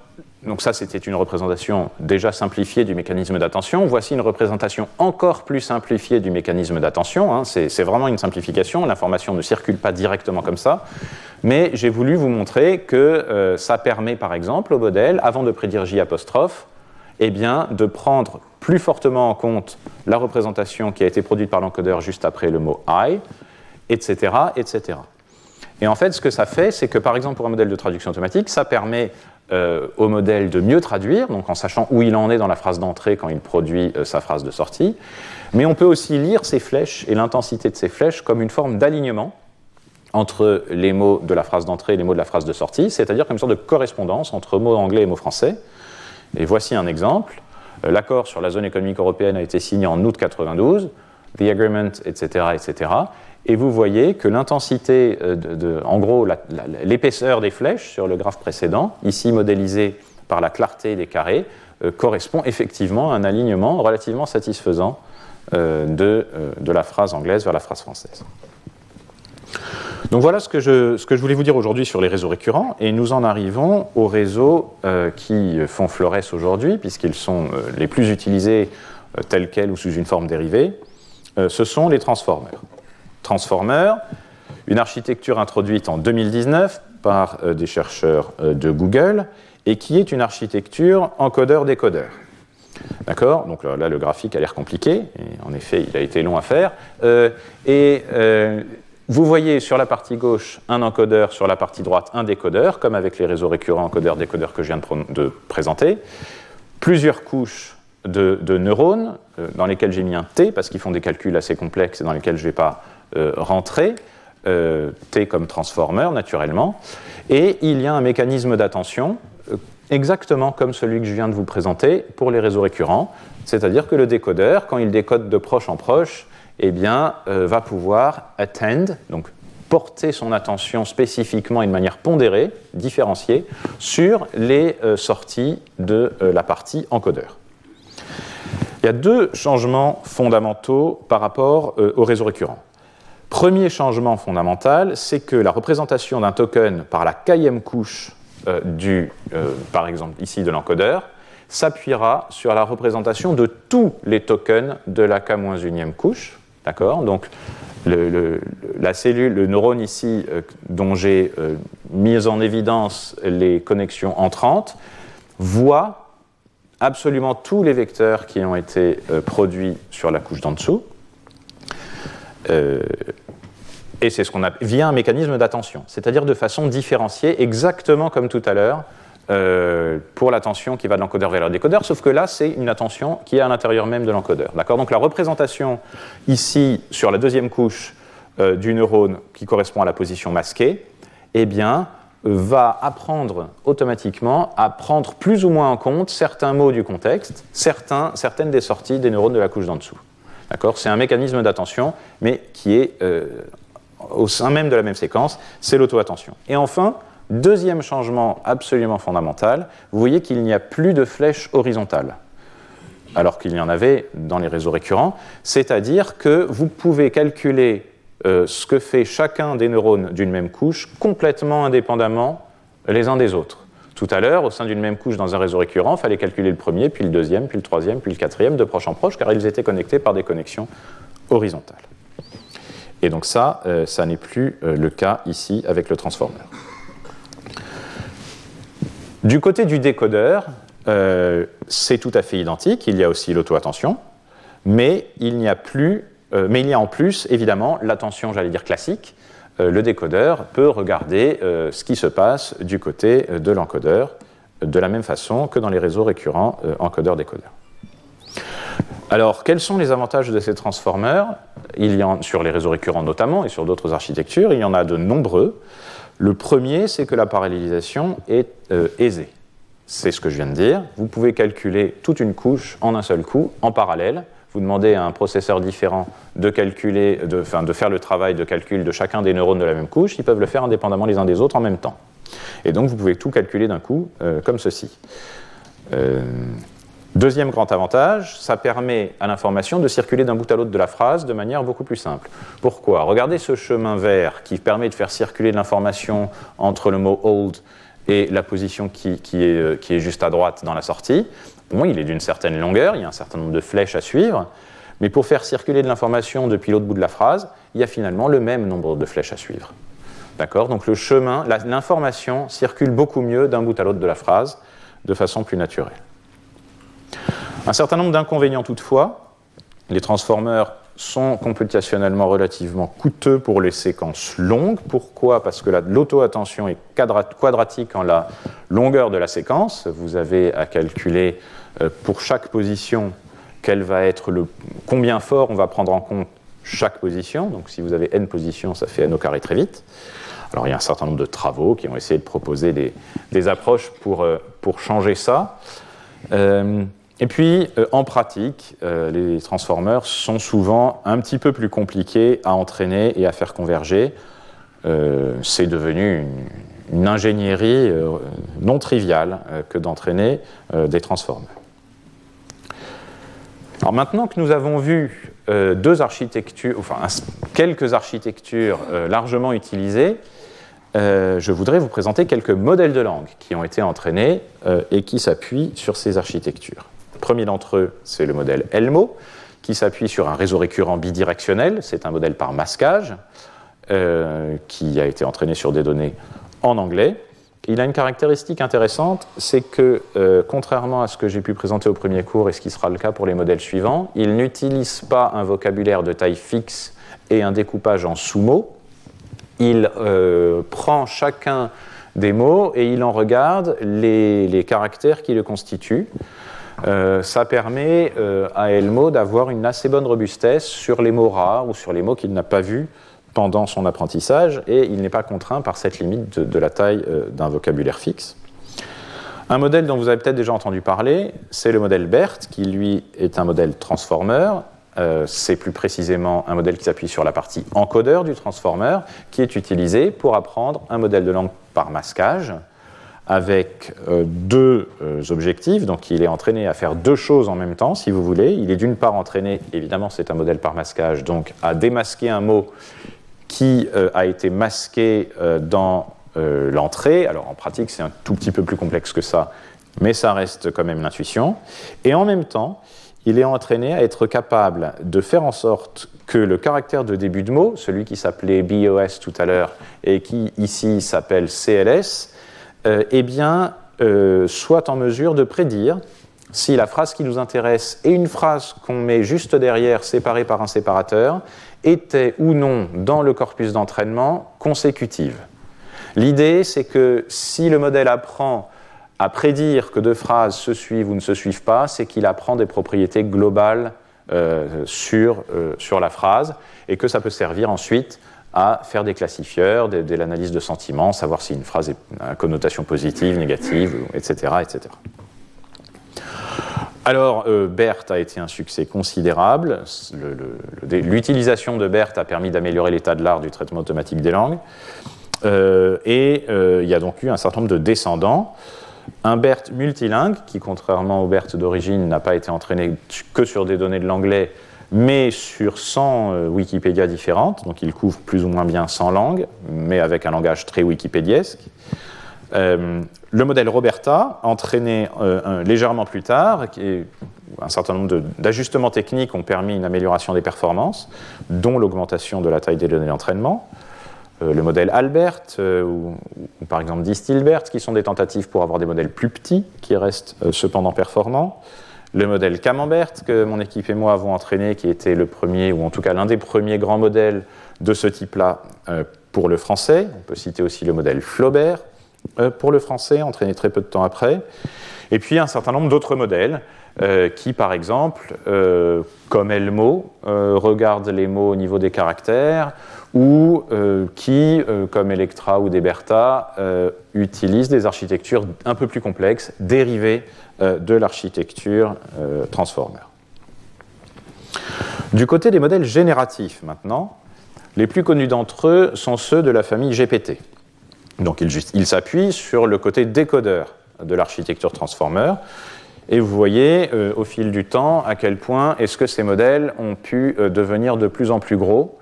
B: donc ça, c'était une représentation déjà simplifiée du mécanisme d'attention. Voici une représentation encore plus simplifiée du mécanisme d'attention. Hein. C'est vraiment une simplification. L'information ne circule pas directement comme ça. Mais j'ai voulu vous montrer que euh, ça permet, par exemple, au modèle, avant de prédire J apostrophe, eh bien, de prendre plus fortement en compte la représentation qui a été produite par l'encodeur juste après le mot I, etc., etc. Et en fait, ce que ça fait, c'est que par exemple pour un modèle de traduction automatique, ça permet euh, au modèle de mieux traduire, donc en sachant où il en est dans la phrase d'entrée quand il produit euh, sa phrase de sortie. Mais on peut aussi lire ces flèches et l'intensité de ces flèches comme une forme d'alignement entre les mots de la phrase d'entrée et les mots de la phrase de sortie, c'est-à-dire comme une sorte de correspondance entre mots anglais et mots français. Et voici un exemple. Euh, l'accord sur la zone économique européenne a été signé en août 92, the agreement, etc., etc et vous voyez que l'intensité, euh, en gros l'épaisseur des flèches sur le graphe précédent, ici modélisée par la clarté des carrés, euh, correspond effectivement à un alignement relativement satisfaisant euh, de, de, la phrase anglaise vers la phrase française. Donc voilà ce que je, ce que je voulais vous dire aujourd'hui sur les réseaux récurrents, et nous en arrivons aux réseaux qui font florès aujourd'hui, puisqu'ils sont les plus utilisés tels quels ou sous une forme dérivée, ce sont les transformers. Transformer, une architecture introduite en 2019 par euh, des chercheurs euh, de Google et qui est une architecture encodeur-décodeur. D'accord? Donc là, le graphique a l'air compliqué, et en effet, il a été long à faire. Euh, et vous voyez sur la partie gauche un encodeur, sur la partie droite un décodeur, comme avec les réseaux récurrents encodeur-décodeur que je viens de, présenter. Plusieurs couches de, de neurones, dans lesquelles j'ai mis un T, parce qu'ils font des calculs assez complexes et dans lesquels je ne vais pas euh, rentrer, euh, T comme transformer naturellement, et il y a un mécanisme d'attention euh, exactement comme celui que je viens de vous présenter pour les réseaux récurrents, c'est-à-dire que le décodeur, quand il décode de proche en proche, eh bien, va pouvoir attend, donc porter son attention spécifiquement et de manière pondérée, différenciée, sur les sorties de la partie encodeur. Il y a deux changements fondamentaux par rapport au réseau récurrent. Premier changement fondamental, c'est que la représentation d'un token par la quatrième couche euh, du, euh, par exemple ici de l'encodeur, s'appuiera sur la représentation de tous les tokens de la k-1e couche. D'accord? Donc, le, la cellule, le neurone ici, euh, dont j'ai mis en évidence les connexions entrantes, voit absolument tous les vecteurs qui ont été produits sur la couche d'en dessous. Euh, et c'est ce qu'on a via un mécanisme d'attention, c'est-à-dire de façon différenciée, exactement comme tout à l'heure, euh, pour l'attention qui va de l'encodeur vers le décodeur, sauf que là, c'est une attention qui est à l'intérieur même de l'encodeur. D'accord? Donc la représentation ici, sur la deuxième couche euh, du neurone qui correspond à la position masquée, eh bien, va apprendre automatiquement à prendre plus ou moins en compte certains mots du contexte, certaines des sorties des neurones de la couche d'en dessous. C'est un mécanisme d'attention, mais qui est euh, au sein même de la même séquence, c'est l'auto-attention. Et enfin, Deuxième changement absolument fondamental, vous voyez qu'il n'y a plus de flèche horizontale, alors qu'il y en avait dans les réseaux récurrents, c'est-à-dire que vous pouvez calculer euh, ce que fait chacun des neurones d'une même couche complètement indépendamment les uns des autres. Tout à l'heure, au sein d'une même couche dans un réseau récurrent, il fallait calculer le premier, puis le deuxième, puis le troisième, puis le quatrième, de proche en proche, car ils étaient connectés par des connexions horizontales. Et donc ça, euh, ça n'est plus euh, le cas ici avec le transformer. Du côté du décodeur, euh, c'est tout à fait identique. Il y a aussi l'auto-attention, mais il n'y a plus, mais il y a en plus évidemment l'attention, j'allais dire classique. Le décodeur peut regarder ce qui se passe du côté de l'encodeur de la même façon que dans les réseaux récurrents encodeur-décodeur. Alors, quels sont les avantages de ces transformers il y en, Sur les réseaux récurrents notamment et sur d'autres architectures, il y en a de nombreux. Le premier, c'est que la parallélisation est euh, aisée. C'est ce que je viens de dire. Vous pouvez calculer toute une couche en un seul coup, en parallèle. Vous demandez à un processeur différent de, calculer, de, de faire le travail de calcul de chacun des neurones de la même couche. Ils peuvent le faire indépendamment les uns des autres en même temps. Et donc, vous pouvez tout calculer d'un coup, euh, comme ceci. Euh, Deuxième grand avantage, ça permet à l'information de circuler d'un bout à l'autre de la phrase de manière beaucoup plus simple. Pourquoi? Regardez ce chemin vert qui permet de faire circuler de l'information entre le mot old et la position qui, qui, est, juste à droite dans la sortie. Bon, il est d'une certaine longueur, il y a un certain nombre de flèches à suivre, mais pour faire circuler de l'information depuis l'autre bout de la phrase, il y a finalement le même nombre de flèches à suivre. D'accord? Donc le chemin, l'information circule beaucoup mieux d'un bout à l'autre de la phrase de façon plus naturelle. Un certain nombre d'inconvénients toutefois. Les transformers sont computationnellement relativement coûteux pour les séquences longues. Pourquoi? Parce que l'auto-attention est quadratique en la longueur de la séquence. Vous avez à calculer pour chaque position va être le combien fort on va prendre en compte chaque position. Donc si vous avez n positions, ça fait n au carré très vite. Alors il y a un certain nombre de travaux qui ont essayé de proposer des, approches pour, euh, pour changer ça. Euh, et puis, euh, en pratique, euh, les transformers sont souvent un petit peu plus compliqués à entraîner et à faire converger. Euh, c'est devenu une, ingénierie non triviale que d'entraîner des transformers. Alors maintenant que nous avons vu deux architectures, enfin quelques architectures largement utilisées, je voudrais vous présenter quelques modèles de langue qui ont été entraînés et qui s'appuient sur ces architectures. Le premier d'entre eux, c'est le modèle Elmo, qui s'appuie sur un réseau récurrent bidirectionnel. C'est un modèle par masquage euh, qui a été entraîné sur des données en anglais. Il a une caractéristique intéressante, c'est que, euh, contrairement à ce que j'ai pu présenter au premier cours et ce qui sera le cas pour les modèles suivants, il n'utilise pas un vocabulaire de taille fixe et un découpage en sous-mots. Il euh, prend chacun des mots et il en regarde les, caractères qui le constituent. Euh, ça permet à Elmo d'avoir une assez bonne robustesse sur les mots rares ou sur les mots qu'il n'a pas vus pendant son apprentissage et il n'est pas contraint par cette limite de, la taille euh, d'un vocabulaire fixe. Un modèle dont vous avez peut-être déjà entendu parler, c'est le modèle BERT, qui lui est un modèle transformer. c'est plus précisément un modèle qui s'appuie sur la partie encodeur du transformer, qui est utilisé pour apprendre un modèle de langue par masquage, avec euh, deux euh, objectifs. Donc il est entraîné à faire deux choses en même temps, si vous voulez. Il est d'une part entraîné, évidemment c'est un modèle par masquage, donc à démasquer un mot qui euh, a été masqué dans l'entrée. Alors en pratique c'est un tout petit peu plus complexe que ça, mais ça reste quand même l'intuition. Et en même temps, il est entraîné à être capable de faire en sorte que le caractère de début de mot, celui qui s'appelait BOS tout à l'heure et qui ici s'appelle CLS, euh, eh bien, euh, soit en mesure de prédire si la phrase qui nous intéresse et une phrase qu'on met juste derrière, séparée par un séparateur, était ou non dans le corpus d'entraînement consécutive. L'idée, c'est que si le modèle apprend à prédire que deux phrases se suivent ou ne se suivent pas, c'est qu'il apprend des propriétés globales euh, sur, sur la phrase et que ça peut servir ensuite à faire des classifieurs, de, l'analyse de sentiments, savoir si une phrase a une connotation positive, négative, etc. etc. Alors, euh, BERT a été un succès considérable. L'utilisation de BERT a permis d'améliorer l'état de l'art du traitement automatique des langues. et il y a donc eu un certain nombre de descendants. Un BERT multilingue, qui contrairement au BERT d'origine n'a pas été entraîné que sur des données de l'anglais, mais sur 100 euh, Wikipédia différentes, donc il couvre plus ou moins bien 100 langues, mais avec un langage très wikipédiesque. Euh, le modèle Roberta, entraîné euh, légèrement plus tard, un certain nombre d'ajustements techniques ont permis une amélioration des performances, dont l'augmentation de la taille des données d'entraînement. le modèle Albert, ou, par exemple Distilbert, qui sont des tentatives pour avoir des modèles plus petits, qui restent cependant performants le modèle Camembert que mon équipe et moi avons entraîné, qui était le premier, ou en tout cas l'un des premiers grands modèles de ce type-là euh, pour le français. On peut citer aussi le modèle Flaubert euh, pour le français, entraîné très peu de temps après. Et puis un certain nombre d'autres modèles euh, qui, par exemple, comme Elmo, regardent les mots au niveau des caractères, ou qui, comme Electra ou Deberta, utilisent des architectures un peu plus complexes, dérivées euh, de l'architecture euh, transformer. Du côté des modèles génératifs maintenant, les plus connus d'entre eux sont ceux de la famille GPT. Donc ils s'appuient sur le côté décodeur de l'architecture transformer. Et vous voyez euh, au fil du temps à quel point est-ce que ces modèles ont pu devenir de plus en plus gros.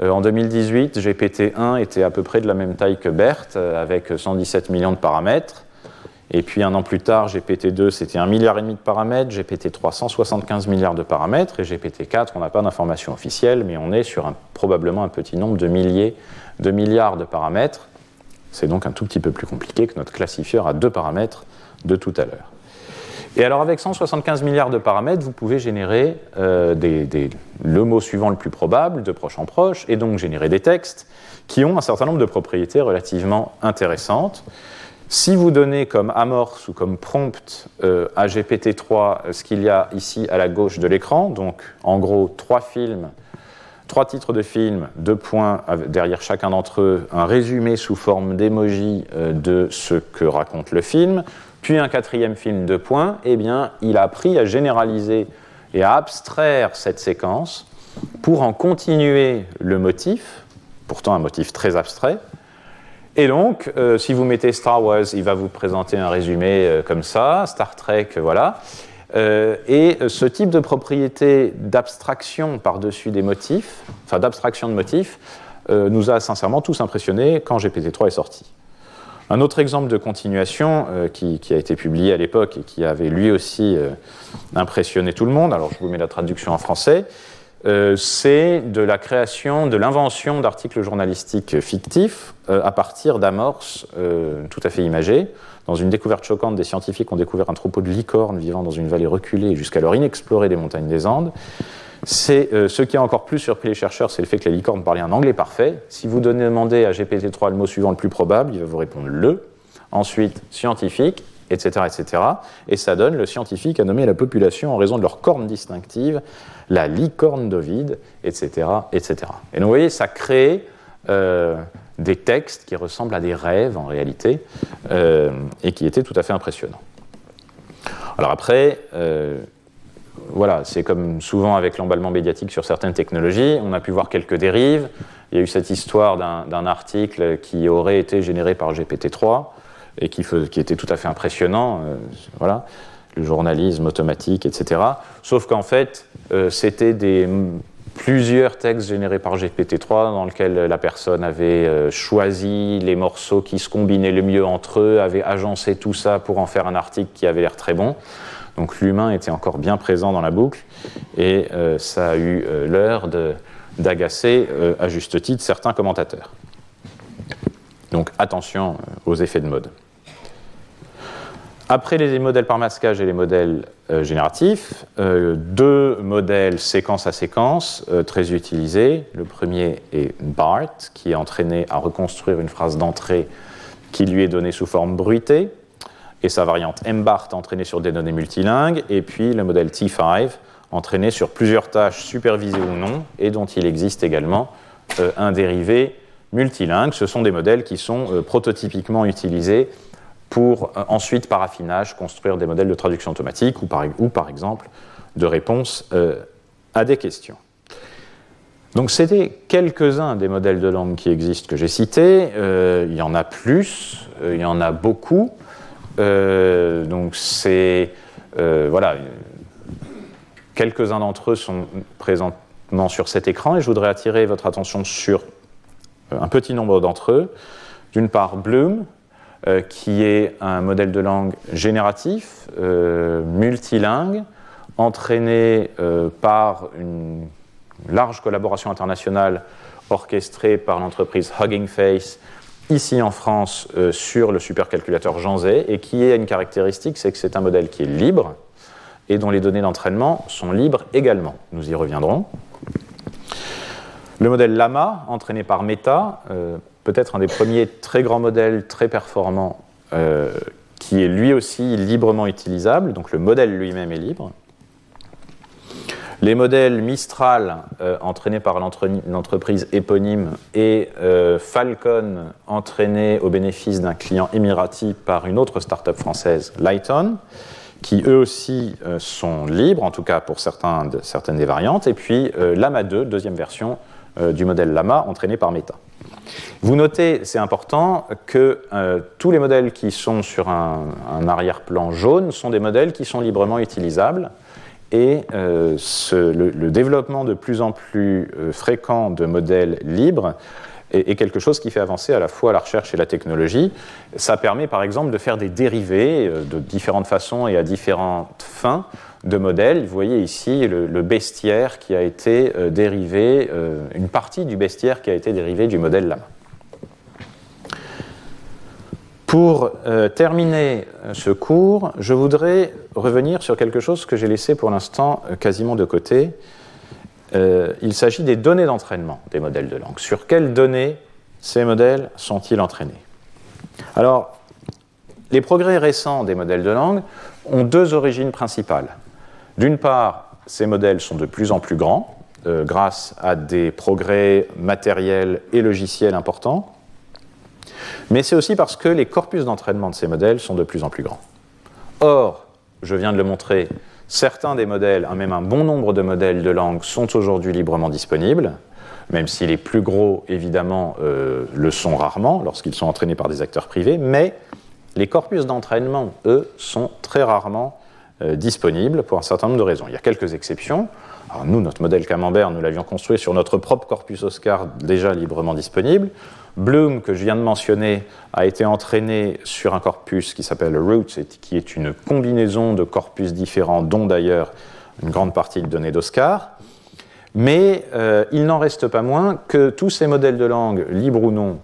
B: en 2018, GPT-1 était à peu près de la même taille que BERT, avec 117 millions de paramètres. Et puis un an plus tard, GPT-2, c'était un milliard et demi de paramètres, GPT-3, 175 milliards de paramètres, et GPT-4, on n'a pas d'informations officielles, mais on est sur probablement un petit nombre de milliers de milliards de paramètres. C'est donc un tout petit peu plus compliqué que notre classifieur à deux paramètres de tout à l'heure. Et alors avec 175 milliards de paramètres, vous pouvez générer euh, le mot suivant le plus probable, de proche en proche, et donc générer des textes qui ont un certain nombre de propriétés relativement intéressantes. Si vous donnez comme amorce ou comme prompt euh, à GPT-3 euh, ce qu'il y a ici à la gauche de l'écran, donc en gros trois films, trois titres de films, deux points derrière chacun d'entre eux, un résumé sous forme d'émoji euh, de ce que raconte le film, puis un quatrième film, deux points, eh bien, il a appris à généraliser et à abstraire cette séquence pour en continuer le motif, pourtant un motif très abstrait, et donc, euh, si vous mettez Star Wars, il va vous présenter un résumé euh, comme ça, Star Trek, voilà. Euh, et ce type de propriété d'abstraction par-dessus des motifs, enfin d'abstraction de motifs, nous a sincèrement tous impressionnés quand GPT-3 est sorti. Un autre exemple de continuation qui, qui, a été publié à l'époque et qui avait lui aussi impressionné tout le monde, alors je vous mets la traduction en français, euh, c'est de la création, de l'invention d'articles journalistiques fictifs euh, à partir d'amorces euh, tout à fait imagées. Dans une découverte choquante, des scientifiques ont découvert un troupeau de licornes vivant dans une vallée reculée jusqu'alors inexplorée des montagnes des Andes. C'est ce qui a encore plus surpris les chercheurs, c'est le fait que les licornes parlaient un anglais parfait. Si vous demandez à GPT-3 le mot suivant le plus probable, il va vous répondre le. Ensuite, scientifique, etc., etc. Et ça donne le scientifique à nommer la population en raison de leur corne distinctive, la licorne d'Ovide, etc., etc. Et donc vous voyez, ça crée euh, des textes qui ressemblent à des rêves en réalité, euh, et qui étaient tout à fait impressionnants. Alors après, euh, voilà, c'est comme souvent avec l'emballement médiatique sur certaines technologies, on a pu voir quelques dérives. Il y a eu cette histoire d'un article qui aurait été généré par GPT-3 et qui, était tout à fait impressionnant. Euh, voilà, le journalisme automatique, etc. Sauf qu'en fait, c'était des plusieurs textes générés par GPT-3 dans lesquels la personne avait euh, choisi les morceaux qui se combinaient le mieux entre eux, avait agencé tout ça pour en faire un article qui avait l'air très bon. Donc l'humain était encore bien présent dans la boucle et ça a eu l'heure d'agacer à juste titre certains commentateurs. Donc attention aux effets de mode. Après les modèles par masquage et les modèles euh, génératifs, euh, deux modèles séquence à séquence euh, très utilisés. Le premier est BART, qui est entraîné à reconstruire une phrase d'entrée qui lui est donnée sous forme bruitée, et sa variante MBART entraînée sur des données multilingues, et puis le modèle T5 entraîné sur plusieurs tâches supervisées ou non, et dont il existe également un dérivé multilingue. Ce sont des modèles qui sont prototypiquement utilisés pour euh, ensuite, par affinage, construire des modèles de traduction automatique ou par, exemple de réponse euh, à des questions. Donc c'était quelques-uns des modèles de langue qui existent que j'ai cités. Euh, il y en a plus, il y en a beaucoup. Donc c'est voilà, quelques-uns d'entre eux sont présentement sur cet écran et je voudrais attirer votre attention sur un petit nombre d'entre eux. D'une part, Bloom, qui est un modèle de langue génératif, multilingue, entraîné par une large collaboration internationale orchestrée par l'entreprise Hugging Face ici en France euh, sur le supercalculateur Jean Zay et qui a une caractéristique, c'est que c'est un modèle qui est libre et dont les données d'entraînement sont libres également. Nous y reviendrons. Le modèle Lama, entraîné par Meta, euh, peut-être un des premiers très grands modèles très performants euh, qui est lui aussi librement utilisable, donc le modèle lui-même est libre. Les modèles Mistral, euh, entraînés par l'entreprise éponyme, et euh, Falcon, entraînés au bénéfice d'un client émirati par une autre start-up française, Lighton, qui eux aussi sont libres, en tout cas pour certaines des variantes, et puis Lama 2, deuxième version du modèle Lama, entraîné par Meta. Vous notez, c'est important, que tous les modèles qui sont sur un arrière-plan jaune sont des modèles qui sont librement utilisables. Et euh, le, développement de plus en plus euh, fréquent de modèles libres est, quelque chose qui fait avancer à la fois la recherche et la technologie. Ça permet par exemple de faire des dérivés euh, de différentes façons et à différentes fins de modèles. Vous voyez ici le, bestiaire qui a été dérivé, une partie du bestiaire qui a été dérivé du modèle Lama. Pour euh, terminer euh, ce cours, je voudrais revenir sur quelque chose que j'ai laissé pour l'instant euh, quasiment de côté. Il s'agit des données d'entraînement des modèles de langue. Sur quelles données ces modèles sont-ils entraînés Alors, les progrès récents des modèles de langue ont deux origines principales. D'une part, ces modèles sont de plus en plus grands grâce à des progrès matériels et logiciels importants mais c'est aussi parce que les corpus d'entraînement de ces modèles sont de plus en plus grands. Or, je viens de le montrer, certains des modèles, même un bon nombre de modèles de langue sont aujourd'hui librement disponibles, même si les plus gros, évidemment, euh, le sont rarement lorsqu'ils sont entraînés par des acteurs privés, mais les corpus d'entraînement, eux, sont très rarement euh, disponibles pour un certain nombre de raisons. Il y a quelques exceptions. Alors nous, notre modèle Camembert, nous l'avions construit sur notre propre corpus Oscar déjà librement disponible. Bloom, que je viens de mentionner, a été entraîné sur un corpus qui s'appelle Roots, qui est une combinaison de corpus différents, dont d'ailleurs une grande partie de données d'Oscar. Mais euh, il n'en reste pas moins que tous ces modèles de langue, libres ou non,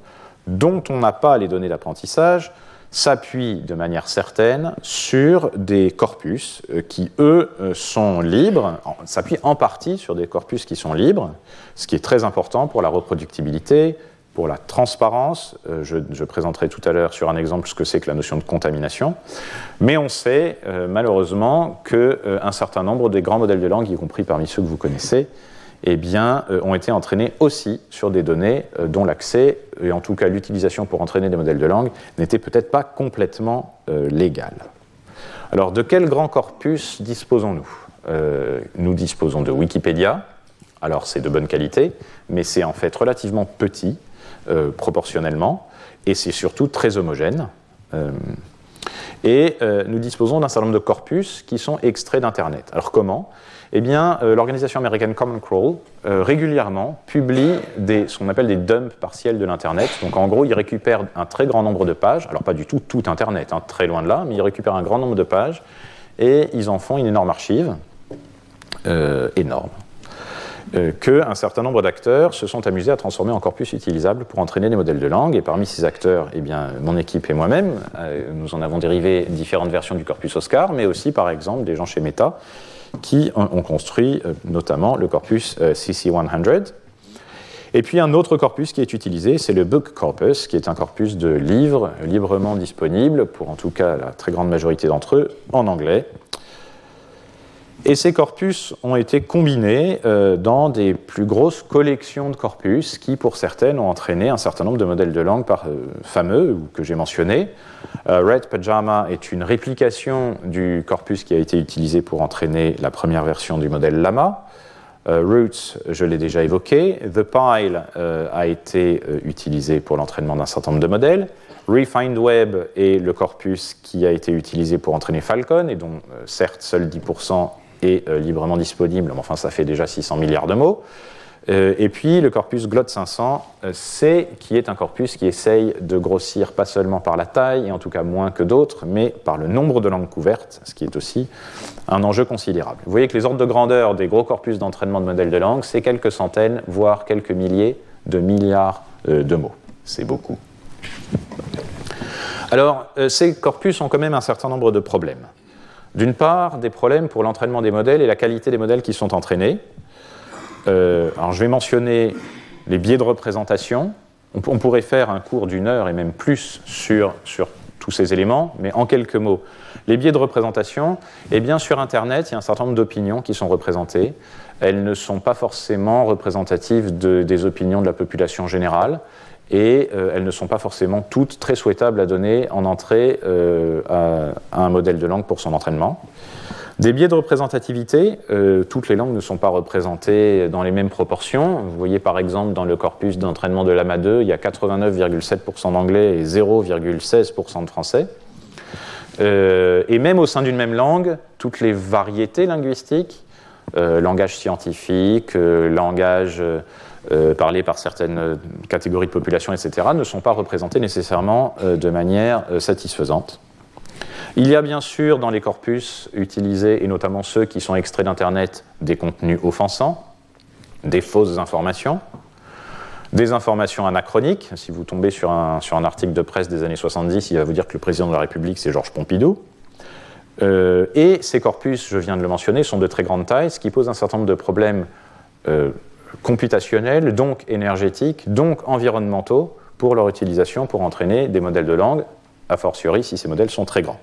B: dont on n'a pas les données d'apprentissage, s'appuient de manière certaine sur des corpus euh, qui, eux, euh, sont libres, s'appuient en partie sur des corpus qui sont libres, ce qui est très important pour la reproductibilité, pour la transparence. Euh, je, présenterai tout à l'heure sur un exemple ce que c'est que la notion de contamination. Mais on sait malheureusement qu'un certain nombre des grands modèles de langue, y compris parmi ceux que vous connaissez, eh bien, ont été entraînés aussi sur des données dont l'accès, et en tout cas l'utilisation pour entraîner des modèles de langue, n'était peut-être pas complètement légal. Alors, de quel grand corpus disposons-nous? Nous disposons de Wikipédia. Alors, c'est de bonne qualité, mais c'est en fait relativement petit euh, proportionnellement, et c'est surtout très homogène. Euh, et euh, nous disposons d'un certain nombre de corpus qui sont extraits d'Internet. Alors comment? Eh bien, l'organisation américaine Common Crawl régulièrement publie des, ce qu'on appelle des dumps partiels de l'Internet. Donc en gros, ils récupèrent un très grand nombre de pages, alors pas du tout tout Internet, hein, très loin de là, mais ils récupèrent un grand nombre de pages et ils en font une énorme archive, énorme. Euh, qu'un certain nombre d'acteurs se sont amusés à transformer en corpus utilisable pour entraîner des modèles de langue. Et parmi ces acteurs, eh bien, mon équipe et moi-même, euh, nous en avons dérivé différentes versions du corpus Oscar, mais aussi, par exemple, des gens chez Meta qui ont construit euh, notamment le corpus CC100. Et puis un autre corpus qui est utilisé, c'est le Book Corpus, qui est un corpus de livres librement disponibles, pour en tout cas la très grande majorité d'entre eux, en anglais, et ces corpus ont été combinés euh, dans des plus grosses collections de corpus qui, pour certaines, ont entraîné un certain nombre de modèles de langue euh, fameux ou que j'ai mentionnés. Euh, Red Pajama est une réplication du corpus qui a été utilisé pour entraîner la première version du modèle Lama. Roots, je l'ai déjà évoqué. The Pile a été utilisé pour l'entraînement d'un certain nombre de modèles. Refined Web est le corpus qui a été utilisé pour entraîner Falcon et dont certes seul 10% est librement disponible, mais enfin ça fait déjà 600 milliards de mots. Euh, et puis le corpus GLOT 500, euh, c'est qui est un corpus qui essaye de grossir pas seulement par la taille, et en tout cas moins que d'autres, mais par le nombre de langues couvertes, ce qui est aussi un enjeu considérable. Vous voyez que les ordres de grandeur des gros corpus d'entraînement de modèles de langue, c'est quelques centaines, voire quelques milliers de milliards euh, de mots. C'est beaucoup. Alors, ces corpus ont quand même un certain nombre de problèmes. D'une part, des problèmes pour l'entraînement des modèles et la qualité des modèles qui sont entraînés. Euh, alors je vais mentionner les biais de représentation. On, pourrait faire un cours d'une heure et même plus sur, sur tous ces éléments, mais en quelques mots. Les biais de représentation, eh bien sur Internet, il y a un certain nombre d'opinions qui sont représentées. Elles ne sont pas forcément représentatives des opinions de la population générale et euh, elles ne sont pas forcément toutes très souhaitables à donner en entrée euh, à, un modèle de langue pour son entraînement. Des biais de représentativité, euh, toutes les langues ne sont pas représentées dans les mêmes proportions. Vous voyez par exemple dans le corpus d'entraînement de l'AMA 2, il y a 89,7% d'anglais et 0,16% de français. Et même au sein d'une même langue, toutes les variétés linguistiques, langage scientifique, langage parlé par certaines catégories de population, etc., ne sont pas représentées nécessairement de manière satisfaisante. Il y a bien sûr dans les corpus utilisés, et notamment ceux qui sont extraits d'Internet, des contenus offensants, des fausses informations, des informations anachroniques. Si vous tombez sur un, article de presse des années 70, il va vous dire que le président de la République, c'est Georges Pompidou. Euh, et ces corpus, je viens de le mentionner, sont de très grande taille, ce qui pose un certain nombre de problèmes euh, computationnels, donc énergétiques, donc environnementaux, pour leur utilisation pour entraîner des modèles de langue, a fortiori si ces modèles sont très grands.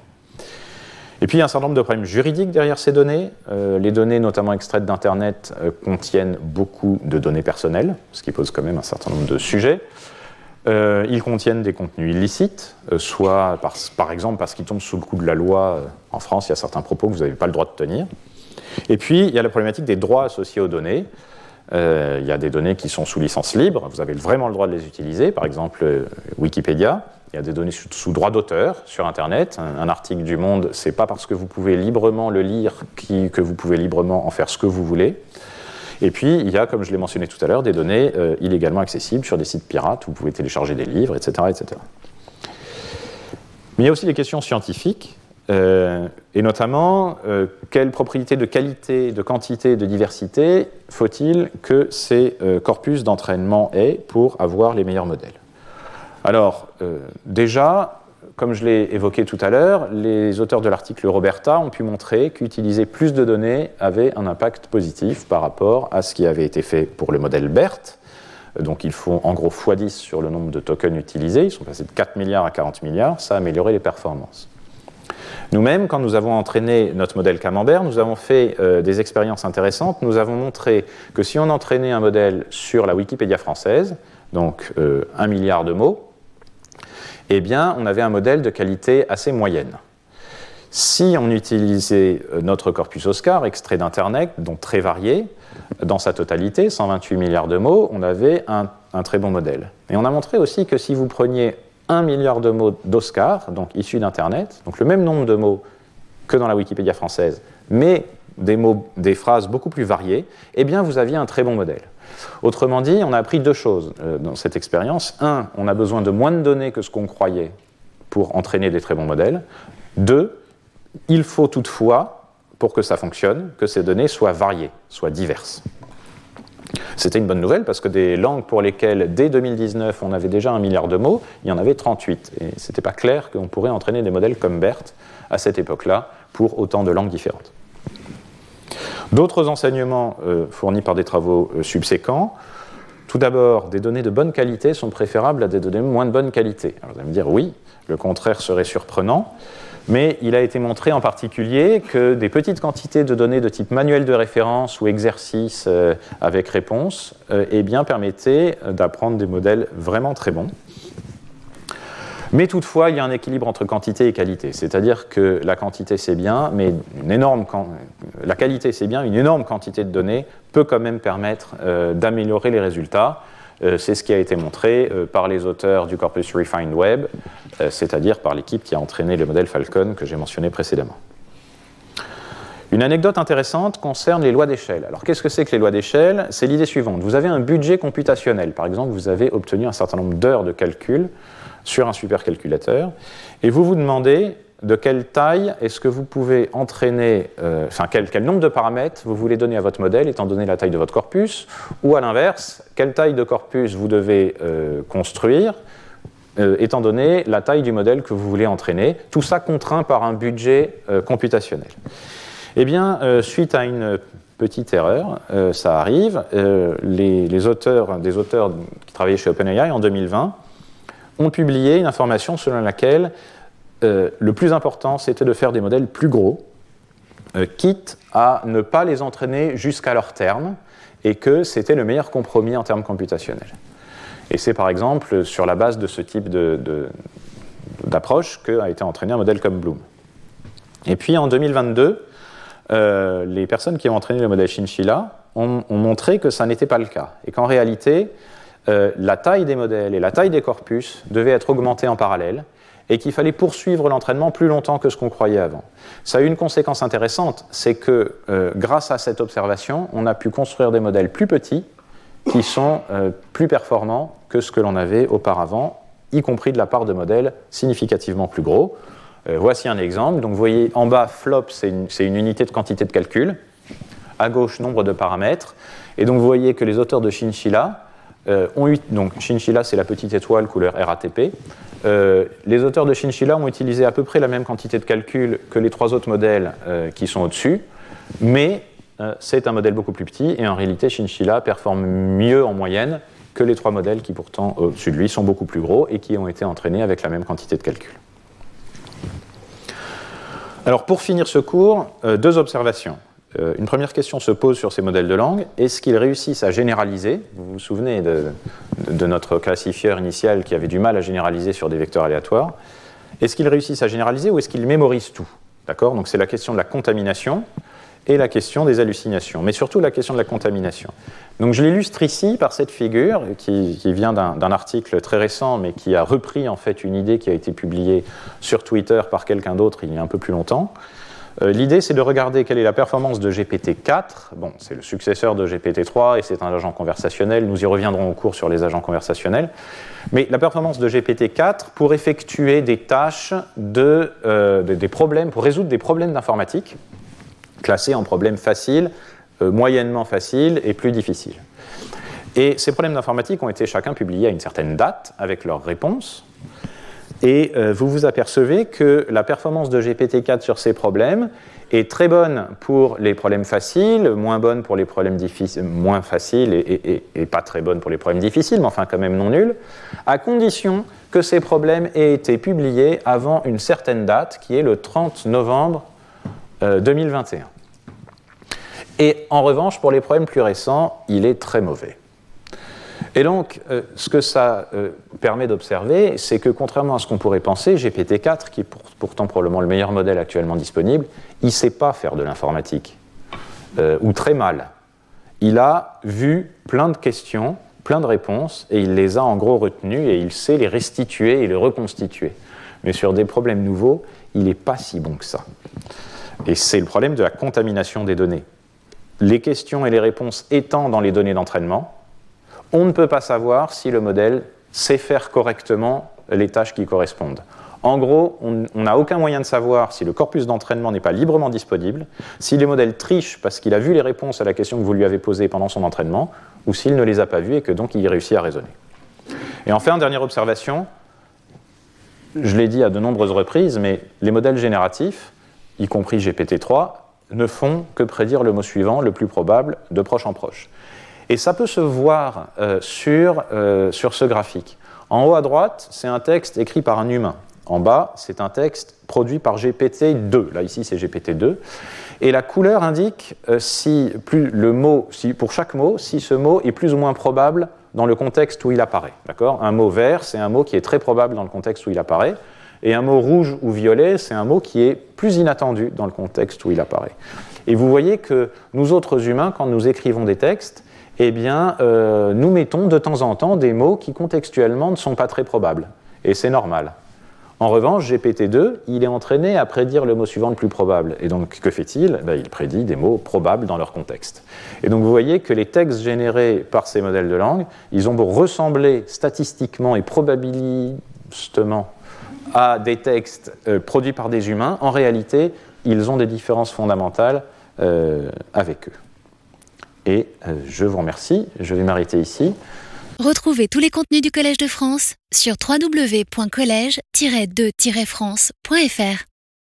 B: Et puis il y a un certain nombre de problèmes juridiques derrière ces données. Euh, les données, notamment extraites d'Internet, euh, contiennent beaucoup de données personnelles, ce qui pose quand même un certain nombre de sujets. Euh, ils contiennent des contenus illicites, soit par, exemple parce qu'ils tombent sous le coup de la loi. en France, il y a certains propos que vous n'avez pas le droit de tenir. Et puis, il y a la problématique des droits associés aux données. Il y a des données qui sont sous licence libre, vous avez vraiment le droit de les utiliser, par exemple Wikipédia. Il y a des données sous, droit d'auteur sur Internet. Un, article du Monde, c'est pas parce que vous pouvez librement le lire que vous pouvez librement en faire ce que vous voulez. Et puis, il y a, comme je l'ai mentionné tout à l'heure, des données euh, illégalement accessibles sur des sites pirates où vous pouvez télécharger des livres, etc. etc. Mais il y a aussi des questions scientifiques, euh, et notamment, euh, quelles propriétés de qualité, de quantité, de diversité faut-il que ces corpus d'entraînement aient pour avoir les meilleurs modèles? Alors, euh, déjà, comme je l'ai évoqué tout à l'heure, les auteurs de l'article Roberta ont pu montrer qu'utiliser plus de données avait un impact positif par rapport à ce qui avait été fait pour le modèle BERT. Donc ils font en gros x10 sur le nombre de tokens utilisés, ils sont passés de 4 milliards à 40 milliards, ça a amélioré les performances. Nous-mêmes, quand nous avons entraîné notre modèle Camembert, nous avons fait euh, des expériences intéressantes. Nous avons montré que si on entraînait un modèle sur la Wikipédia française, donc euh, un milliard de mots, eh bien, on avait un modèle de qualité assez moyenne. Si on utilisait euh, notre corpus Oscar, extrait d'Internet, donc très varié, dans sa totalité, 128 milliards de mots, on avait un, très bon modèle. Et on a montré aussi que si vous preniez un milliard de mots d'Oscar, donc issus d'Internet, donc le même nombre de mots que dans la Wikipédia française, mais des, mots, des phrases beaucoup plus variées, eh bien vous aviez un très bon modèle. Autrement dit, on a appris deux choses euh, dans cette expérience. Un, on a besoin de moins de données que ce qu'on croyait pour entraîner des très bons modèles. Deux, il faut toutefois, pour que ça fonctionne, que ces données soient variées, soient diverses. C'était une bonne nouvelle parce que des langues pour lesquelles, dès 2019, on avait déjà un milliard de mots, il y en avait 38. Et ce n'était pas clair qu'on pourrait entraîner des modèles comme BERT à cette époque-là pour autant de langues différentes. D'autres enseignements euh, fournis par des travaux euh, subséquents. Tout d'abord, des données de bonne qualité sont préférables à des données moins de bonne qualité. Alors vous allez me dire oui, le contraire serait surprenant, mais il a été montré en particulier que des petites quantités de données de type manuel de référence ou exercice euh, avec réponse eh bien, permettaient d'apprendre des modèles vraiment très bons. Mais toutefois, il y a un équilibre entre quantité et qualité. C'est-à-dire que la quantité, c'est bien, mais une énorme la qualité, c'est bien, une énorme quantité de données peut quand même permettre euh, d'améliorer les résultats. Euh, c'est ce qui a été montré euh, par les auteurs du corpus Refined Web, c'est-à-dire par l'équipe qui a entraîné le modèle Falcon que j'ai mentionné précédemment. Une anecdote intéressante concerne les lois d'échelle. Alors qu'est-ce que c'est que les lois d'échelle? C'est l'idée suivante. Vous avez un budget computationnel. Par exemple, vous avez obtenu un certain nombre d'heures de calcul sur un supercalculateur, et vous vous demandez de quelle taille est-ce que vous pouvez entraîner, euh, enfin quel, nombre de paramètres vous voulez donner à votre modèle étant donné la taille de votre corpus, ou à l'inverse, quelle taille de corpus vous devez euh, construire euh, étant donné la taille du modèle que vous voulez entraîner, tout ça contraint par un budget computationnel. Eh bien, suite à une petite erreur, ça arrive, les, les, auteurs, des auteurs qui travaillaient chez OpenAI en 2020 ont publié une information selon laquelle euh, le plus important, c'était de faire des modèles plus gros, euh, quitte à ne pas les entraîner jusqu'à leur terme, et que c'était le meilleur compromis en termes computationnels. Et c'est par exemple sur la base de ce type d'approche qu'a été entraîné un modèle comme Bloom. Et puis en 2022, euh, les personnes qui ont entraîné le modèle Chinchilla ont, ont montré que ça n'était pas le cas, et qu'en réalité, la taille des modèles et la taille des corpus devaient être augmentées en parallèle, et qu'il fallait poursuivre l'entraînement plus longtemps que ce qu'on croyait avant. Ça a eu une conséquence intéressante, c'est que euh, grâce à cette observation, on a pu construire des modèles plus petits qui sont euh, plus performants que ce que l'on avait auparavant, y compris de la part de modèles significativement plus gros. Euh, voici un exemple. Donc vous voyez en bas, flop, c'est une, unité de quantité de calcul. À gauche, nombre de paramètres. Et donc vous voyez que les auteurs de Chinchilla ont eu. Donc Chinchilla, c'est la petite étoile couleur RATP. Euh, les auteurs de Chinchilla ont utilisé à peu près la même quantité de calcul que les trois autres modèles euh, qui sont au-dessus, mais euh, c'est un modèle beaucoup plus petit et en réalité Chinchilla performe mieux en moyenne que les trois modèles qui pourtant au-dessus de lui sont beaucoup plus gros et qui ont été entraînés avec la même quantité de calcul. Alors pour finir ce cours, deux observations. Euh, une première question se pose sur ces modèles de langue. Est-ce qu'ils réussissent à généraliser? Vous vous souvenez de, notre classifieur initial qui avait du mal à généraliser sur des vecteurs aléatoires. Est-ce qu'ils réussissent à généraliser ou est-ce qu'ils mémorisent tout? D'accord? Donc c'est la question de la contamination et la question des hallucinations, mais surtout la question de la contamination. Donc je l'illustre ici par cette figure qui, qui vient d'un article très récent, mais qui a repris en fait une idée qui a été publiée sur Twitter par quelqu'un d'autre il y a un peu plus longtemps. Euh, l'idée, c'est de regarder quelle est la performance de GPT-4. Bon, c'est le successeur de GPT-3 et c'est un agent conversationnel. Nous y reviendrons au cours sur les agents conversationnels. Mais la performance de GPT-4 pour effectuer des tâches euh, de, des problèmes, pour résoudre des problèmes d'informatique, classés en problèmes faciles, euh, moyennement faciles et plus difficiles. Et ces problèmes d'informatique ont été chacun publiés à une certaine date avec leurs réponses. Et euh, vous vous apercevez que la performance de GPT-4 sur ces problèmes est très bonne pour les problèmes faciles, moins bonne pour les problèmes difficiles, moins facile et, pas très bonne pour les problèmes difficiles, mais enfin quand même non nulle, à condition que ces problèmes aient été publiés avant une certaine date, qui est le 30 novembre 2021. Euh, et en revanche, pour les problèmes plus récents, il est très mauvais. Et donc, euh, ce que ça euh, permet d'observer, c'est que contrairement à ce qu'on pourrait penser, GPT-4, qui est pourtant probablement le meilleur modèle actuellement disponible, il ne sait pas faire de l'informatique, euh, ou très mal. Il a vu plein de questions, plein de réponses, et il les a en gros retenues, et il sait les restituer et les reconstituer. Mais sur des problèmes nouveaux, il n'est pas si bon que ça. Et c'est le problème de la contamination des données. Les questions et les réponses étant dans les données d'entraînement, on ne peut pas savoir si le modèle sait faire correctement les tâches qui correspondent. En gros, on n'a aucun moyen de savoir si le corpus d'entraînement n'est pas librement disponible, si le modèle triche parce qu'il a vu les réponses à la question que vous lui avez posée pendant son entraînement, ou s'il ne les a pas vues et que donc il réussit à raisonner. Et enfin, dernière observation, je l'ai dit à de nombreuses reprises, mais les modèles génératifs, y compris GPT-3, ne font que prédire le mot suivant, le plus probable, de proche en proche. Et ça peut se voir euh, sur, euh, sur ce graphique. En haut à droite, c'est un texte écrit par un humain. En bas, c'est un texte produit par GPT-2. Là, ici, c'est GPT-2. Et la couleur indique euh, si plus le mot, si, pour chaque mot, si ce mot est plus ou moins probable dans le contexte où il apparaît. Un mot vert, c'est un mot qui est très probable dans le contexte où il apparaît. Et un mot rouge ou violet, c'est un mot qui est plus inattendu dans le contexte où il apparaît. Et vous voyez que nous autres humains, quand nous écrivons des textes, eh bien, euh, nous mettons de temps en temps des mots qui contextuellement ne sont pas très probables. Et c'est normal. En revanche, GPT-2, il est entraîné à prédire le mot suivant le plus probable. Et donc, que fait-il? Ben, Il prédit des mots probables dans leur contexte. Et donc, vous voyez que les textes générés par ces modèles de langue, ils ont beau ressembler statistiquement et probabilistement à des textes euh, produits par des humains, en réalité, ils ont des différences fondamentales euh, avec eux. Et euh, je vous remercie. Je vais m'arrêter ici.
A: Retrouvez tous les contenus du Collège de France sur www.colège-2-france.fr.